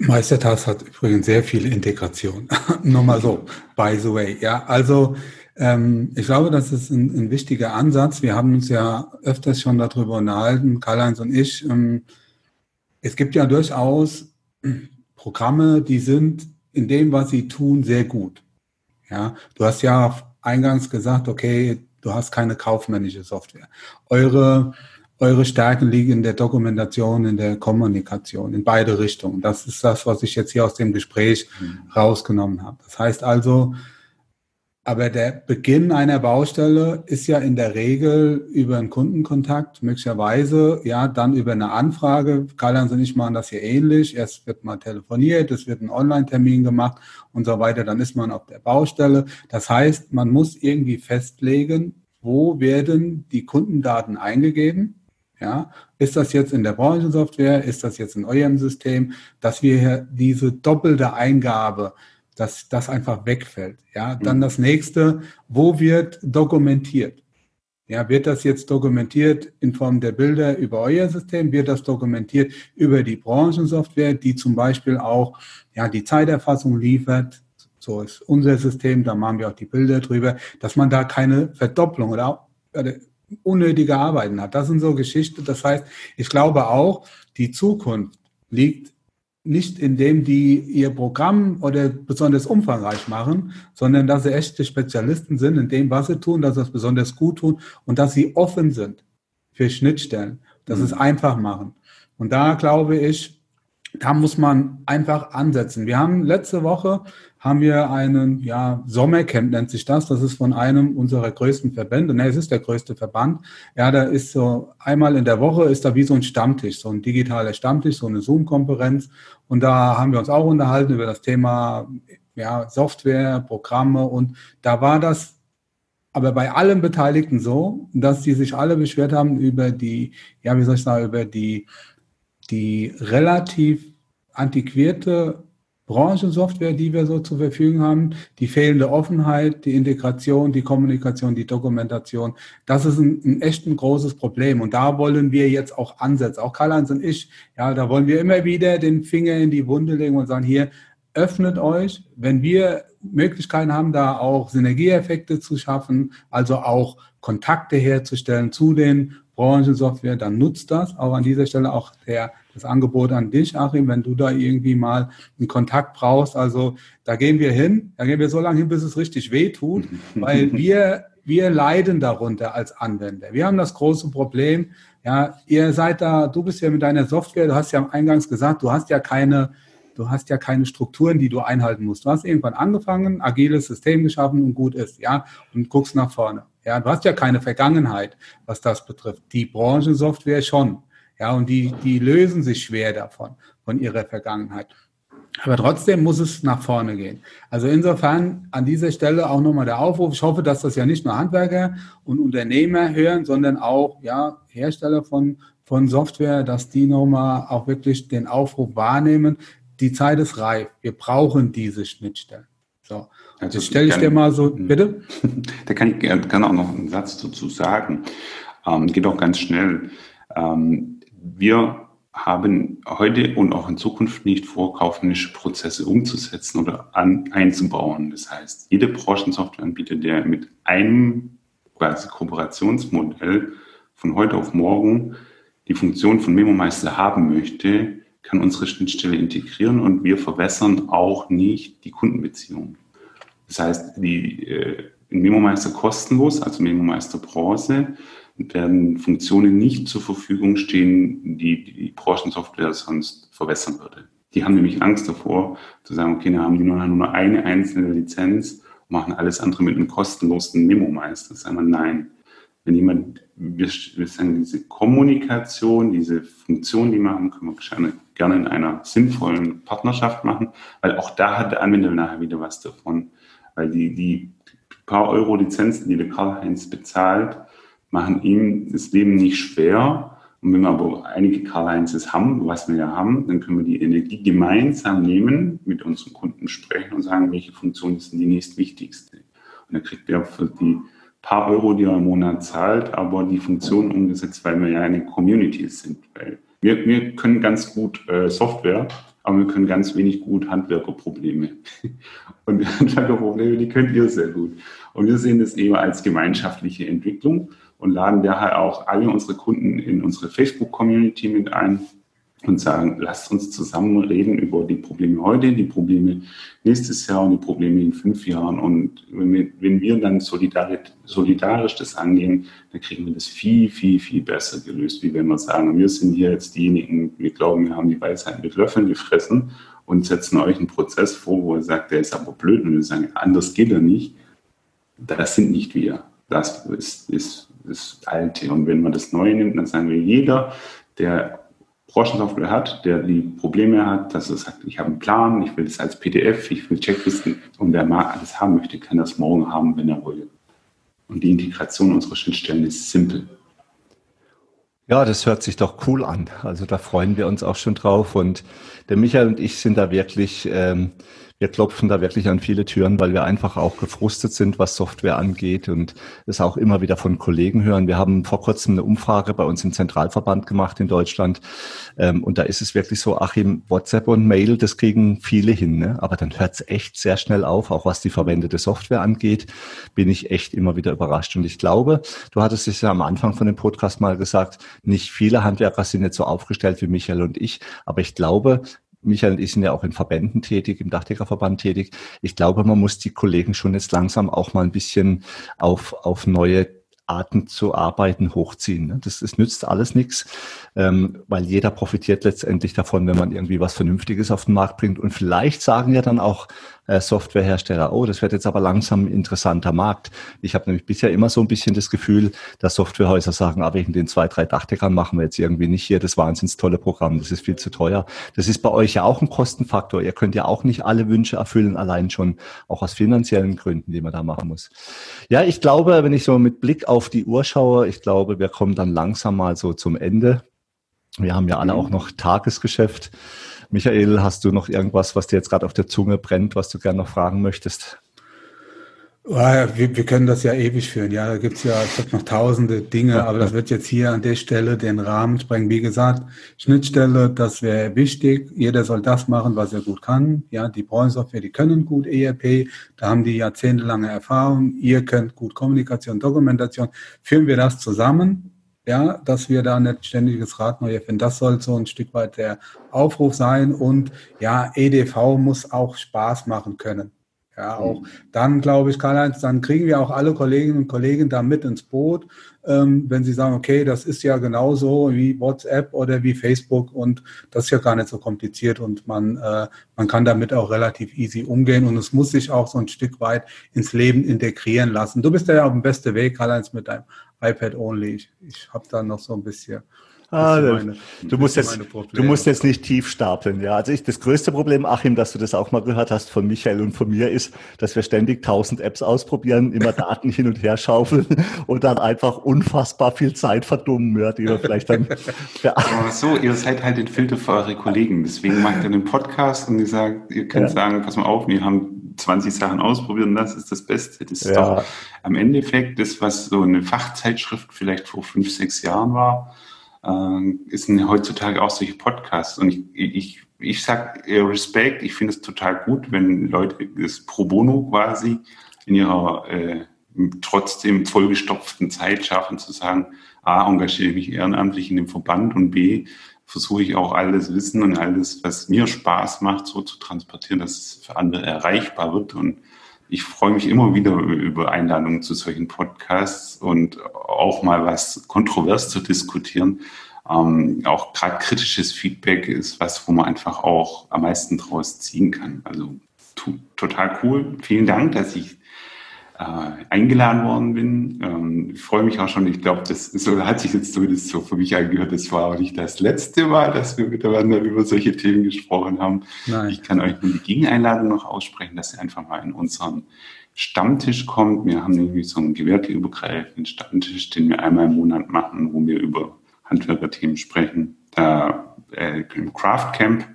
Meistertask hat übrigens sehr viel Integration. Nur mal so, by the way. Ja, also ähm, ich glaube, das ist ein, ein, wichtiger Ansatz. Wir haben uns ja öfters schon darüber unterhalten, Karl-Heinz und ich. Ähm, es gibt ja durchaus Programme, die sind in dem, was sie tun, sehr gut. Ja, du hast ja eingangs gesagt, okay, du hast keine kaufmännische Software. Eure, eure Stärken liegen in der Dokumentation, in der Kommunikation, in beide Richtungen. Das ist das, was ich jetzt hier aus dem Gespräch mhm. rausgenommen habe. Das heißt also, aber der Beginn einer Baustelle ist ja in der Regel über einen Kundenkontakt, möglicherweise ja dann über eine Anfrage. Karl-Heinz und ich machen das hier ähnlich. Erst wird mal telefoniert, es wird ein Online-Termin gemacht und so weiter. Dann ist man auf der Baustelle. Das heißt, man muss irgendwie festlegen, wo werden die Kundendaten eingegeben? Ja, ist das jetzt in der Branchensoftware? Ist das jetzt in eurem System? Dass wir diese doppelte Eingabe dass das einfach wegfällt. Ja, dann mhm. das nächste, wo wird dokumentiert? Ja, wird das jetzt dokumentiert in Form der Bilder über euer System? Wird das dokumentiert über die Branchensoftware, die zum Beispiel auch ja, die Zeiterfassung liefert? So ist unser System, da machen wir auch die Bilder drüber, dass man da keine Verdopplung oder, oder unnötige Arbeiten hat. Das sind so Geschichten. Das heißt, ich glaube auch, die Zukunft liegt nicht indem die ihr Programm oder besonders umfangreich machen, sondern dass sie echte Spezialisten sind in dem, was sie tun, dass sie es besonders gut tun und dass sie offen sind für Schnittstellen, dass sie es mhm. einfach machen. Und da glaube ich, da muss man einfach ansetzen. Wir haben letzte Woche haben wir einen ja, Sommercamp nennt sich das. Das ist von einem unserer größten Verbände. Ne, es ist der größte Verband. Ja, da ist so einmal in der Woche ist da wie so ein Stammtisch, so ein digitaler Stammtisch, so eine Zoom-Konferenz. Und da haben wir uns auch unterhalten über das Thema ja, Software, Programme. Und da war das aber bei allen Beteiligten so, dass die sich alle beschwert haben über die, ja, wie soll ich sagen, über die die relativ antiquierte Branchensoftware, die wir so zur Verfügung haben, die fehlende Offenheit, die Integration, die Kommunikation, die Dokumentation, das ist ein, ein echt ein großes Problem. Und da wollen wir jetzt auch ansetzen. Auch Karl-Heinz und ich, ja, da wollen wir immer wieder den Finger in die Wunde legen und sagen, hier, öffnet euch, wenn wir Möglichkeiten haben, da auch Synergieeffekte zu schaffen, also auch Kontakte herzustellen zu den Branchensoftware, dann nutzt das. Auch an dieser Stelle auch der, das Angebot an dich, Achim, wenn du da irgendwie mal einen Kontakt brauchst. Also da gehen wir hin, da gehen wir so lange hin, bis es richtig weh tut, weil wir, wir leiden darunter als Anwender. Wir haben das große Problem, ja, ihr seid da, du bist ja mit deiner Software, du hast ja eingangs gesagt, du hast ja keine, du hast ja keine Strukturen, die du einhalten musst. Du hast irgendwann angefangen, agiles System geschaffen und gut ist, ja, und guckst nach vorne. Ja, du hast ja keine Vergangenheit, was das betrifft. Die Branchensoftware schon. Ja, und die, die lösen sich schwer davon, von ihrer Vergangenheit. Aber trotzdem muss es nach vorne gehen. Also insofern an dieser Stelle auch nochmal der Aufruf. Ich hoffe, dass das ja nicht nur Handwerker und Unternehmer hören, sondern auch ja, Hersteller von, von Software, dass die nochmal auch wirklich den Aufruf wahrnehmen. Die Zeit ist reif. Wir brauchen diese Schnittstellen. So. Also das stelle ich dir mal so, hm. bitte? Da kann ich gerne auch noch einen Satz dazu sagen. Ähm, geht auch ganz schnell. Ähm, wir haben heute und auch in Zukunft nicht vor, kaufmännische Prozesse umzusetzen oder an, einzubauen. Das heißt, jede Branchensoftwareanbieter, der mit einem quasi Kooperationsmodell von heute auf morgen die Funktion von MemoMeister haben möchte, kann unsere Schnittstelle integrieren und wir verwässern auch nicht die Kundenbeziehung. Das heißt, die äh, MemoMeister kostenlos, also MemoMeister Bronze, werden Funktionen nicht zur Verfügung stehen, die die Branchensoftware sonst verwässern würde. Die haben nämlich Angst davor, zu sagen, okay, dann haben die nur, nur eine einzelne Lizenz und machen alles andere mit einem kostenlosen Memo-Meister. Sagen wir, nein. Wenn jemand, wir, wir sagen, diese Kommunikation, diese Funktion, die machen, können wir gerne, gerne in einer sinnvollen Partnerschaft machen, weil auch da hat der Anwender nachher wieder was davon. Weil die, die paar Euro Lizenzen, die der Karl-Heinz bezahlt, machen ihm das Leben nicht schwer. Und wenn wir aber einige Karl-Heinzes haben, was wir ja haben, dann können wir die Energie gemeinsam nehmen, mit unseren Kunden sprechen und sagen, welche Funktion ist denn die nächstwichtigste. Und dann kriegt er für die paar Euro, die er im Monat zahlt, aber die Funktion umgesetzt, weil wir ja eine Community sind. Weil wir, wir können ganz gut äh, Software, aber wir können ganz wenig gut Handwerkerprobleme. Und Handwerkerprobleme, die könnt ihr sehr gut. Und wir sehen das eher als gemeinschaftliche Entwicklung und laden daher auch alle unsere Kunden in unsere Facebook-Community mit ein und sagen, lasst uns zusammen reden über die Probleme heute, die Probleme nächstes Jahr und die Probleme in fünf Jahren. Und wenn wir, wenn wir dann solidarisch, solidarisch das angehen, dann kriegen wir das viel, viel, viel besser gelöst, wie wenn wir sagen, wir sind hier jetzt diejenigen, wir glauben, wir haben die Weisheit mit Löffeln gefressen und setzen euch einen Prozess vor, wo ihr sagt, der ist aber blöd und wir sagen, anders geht er nicht. Das sind nicht wir. Das ist, ist das Alte. Und wenn man das Neue nimmt, dann sagen wir, jeder, der Branchensoftware hat, der die Probleme hat, dass er sagt, ich habe einen Plan, ich will das als PDF, ich will Checklisten und wer mal alles haben möchte, kann das morgen haben, wenn er will. Und die Integration unserer Schnittstellen ist simpel. Ja, das hört sich doch cool an. Also da freuen wir uns auch schon drauf. Und der Michael und ich sind da wirklich ähm, wir klopfen da wirklich an viele Türen, weil wir einfach auch gefrustet sind, was Software angeht und es auch immer wieder von Kollegen hören. Wir haben vor kurzem eine Umfrage bei uns im Zentralverband gemacht in Deutschland ähm, und da ist es wirklich so, Achim, WhatsApp und Mail, das kriegen viele hin, ne? aber dann hört es echt sehr schnell auf, auch was die verwendete Software angeht, bin ich echt immer wieder überrascht und ich glaube, du hattest es ja am Anfang von dem Podcast mal gesagt, nicht viele Handwerker sind jetzt so aufgestellt wie Michael und ich, aber ich glaube, Michael und ich sind ja auch in Verbänden tätig, im Dachdeckerverband tätig. Ich glaube, man muss die Kollegen schon jetzt langsam auch mal ein bisschen auf, auf neue Arten zu arbeiten hochziehen. Ne? Das, das nützt alles nichts, ähm, weil jeder profitiert letztendlich davon, wenn man irgendwie was Vernünftiges auf den Markt bringt. Und vielleicht sagen ja dann auch Softwarehersteller, oh, das wird jetzt aber langsam ein interessanter Markt. Ich habe nämlich bisher immer so ein bisschen das Gefühl, dass Softwarehäuser sagen, aber ah, wegen den zwei, drei Dachdeckern machen wir jetzt irgendwie nicht hier das wahnsinns tolle Programm, das ist viel zu teuer. Das ist bei euch ja auch ein Kostenfaktor. Ihr könnt ja auch nicht alle Wünsche erfüllen, allein schon auch aus finanziellen Gründen, die man da machen muss. Ja, ich glaube, wenn ich so mit Blick auf die Uhr schaue, ich glaube, wir kommen dann langsam mal so zum Ende. Wir haben ja alle auch noch Tagesgeschäft. Michael, hast du noch irgendwas, was dir jetzt gerade auf der Zunge brennt, was du gerne noch fragen möchtest? Wir, wir, können das ja ewig führen. Ja, da gibt's ja ich noch tausende Dinge, aber das wird jetzt hier an der Stelle den Rahmen sprengen. Wie gesagt, Schnittstelle, das wäre wichtig. Jeder soll das machen, was er gut kann. Ja, die Branchensoftware, die können gut ERP. Da haben die jahrzehntelange Erfahrung. Ihr könnt gut Kommunikation, Dokumentation. Führen wir das zusammen ja, dass wir da nicht ständiges Rad neu erfinden. Das soll so ein Stück weit der Aufruf sein. Und ja, EDV muss auch Spaß machen können. Ja, auch mhm. dann glaube ich, Karl-Heinz, dann kriegen wir auch alle Kolleginnen und Kollegen da mit ins Boot, ähm, wenn sie sagen, okay, das ist ja genauso wie WhatsApp oder wie Facebook und das ist ja gar nicht so kompliziert und man, äh, man kann damit auch relativ easy umgehen und es muss sich auch so ein Stück weit ins Leben integrieren lassen. Du bist ja auf dem besten Weg, Karl-Heinz, mit deinem iPad only. Ich, ich habe da noch so ein bisschen Ah, meine, du musst jetzt, du musst jetzt nicht tief stapeln, ja. Also ich, das größte Problem, Achim, dass du das auch mal gehört hast von Michael und von mir, ist, dass wir ständig tausend Apps ausprobieren, immer Daten hin und her schaufeln und dann einfach unfassbar viel Zeit verdummen, ja, die wir vielleicht dann. Aber so, ihr seid halt den Filter für eure Kollegen. Deswegen macht ihr den Podcast und ihr sagt, ihr könnt ja. sagen, pass mal auf, wir haben 20 Sachen ausprobiert und das ist das Beste. Das ist ja. doch am Endeffekt das, was so eine Fachzeitschrift vielleicht vor fünf, sechs Jahren war äh, ist heutzutage auch solche Podcasts. Und ich, ich, ich sag Respekt, ich finde es total gut, wenn Leute das pro bono quasi in ihrer äh, trotzdem vollgestopften Zeit schaffen, zu sagen, A, engagiere ich mich ehrenamtlich in dem Verband und B, versuche ich auch alles Wissen und alles, was mir Spaß macht, so zu transportieren, dass es für andere erreichbar wird. Und ich freue mich immer wieder über Einladungen zu solchen Podcasts und auch mal was kontrovers zu diskutieren. Ähm, auch gerade kritisches Feedback ist was, wo man einfach auch am meisten draus ziehen kann. Also total cool. Vielen Dank, dass ich äh, eingeladen worden bin. Ähm, ich freue mich auch schon. Ich glaube, das so hat sich jetzt zumindest so für mich angehört. Das war auch nicht das letzte Mal, dass wir miteinander über solche Themen gesprochen haben. Nein. Ich kann euch nur die Gegeneinladung noch aussprechen, dass ihr einfach mal in unseren Stammtisch kommt. Wir haben irgendwie so einen gewerkeübergreifenden Stammtisch, den wir einmal im Monat machen, wo wir über Handwerkerthemen sprechen. Da äh, im Craft Camp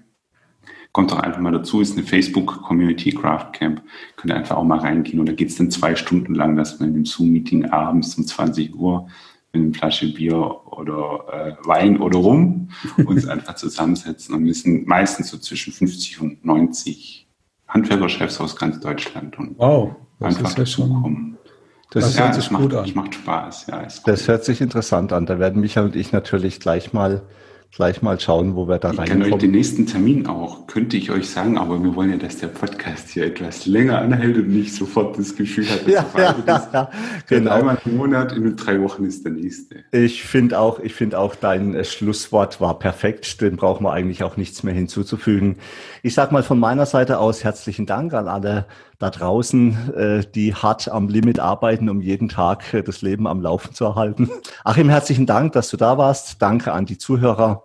kommt doch einfach mal dazu, ist eine Facebook-Community Craft Camp. Könnt ihr einfach auch mal reingehen. Und da geht es dann zwei Stunden lang, dass wir in dem Zoom-Meeting abends um 20 Uhr mit einer Flasche Bier oder äh, Wein oder Rum uns einfach zusammensetzen. Und wir sind meistens so zwischen 50 und 90 Handwerkerchefs aus ganz Deutschland. Und wow, das einfach ist ja schon. Das, das hört sich gut macht, an. macht Spaß. Ja, das hört sich interessant an. Da werden Michael und ich natürlich gleich mal gleich mal schauen, wo wir da reinkommen. Ich kann euch den nächsten Termin auch, könnte ich euch sagen, aber wir wollen ja, dass der Podcast hier etwas länger anhält und nicht sofort das Gefühl hat, dass ja, ja, ja, ja, genau. einmal im Monat, in drei Wochen ist der nächste. Ich finde auch, ich finde auch, dein äh, Schlusswort war perfekt. Den brauchen wir eigentlich auch nichts mehr hinzuzufügen. Ich sag mal von meiner Seite aus herzlichen Dank an alle da draußen, äh, die hart am Limit arbeiten, um jeden Tag äh, das Leben am Laufen zu erhalten. Achim, herzlichen Dank, dass du da warst. Danke an die Zuhörer.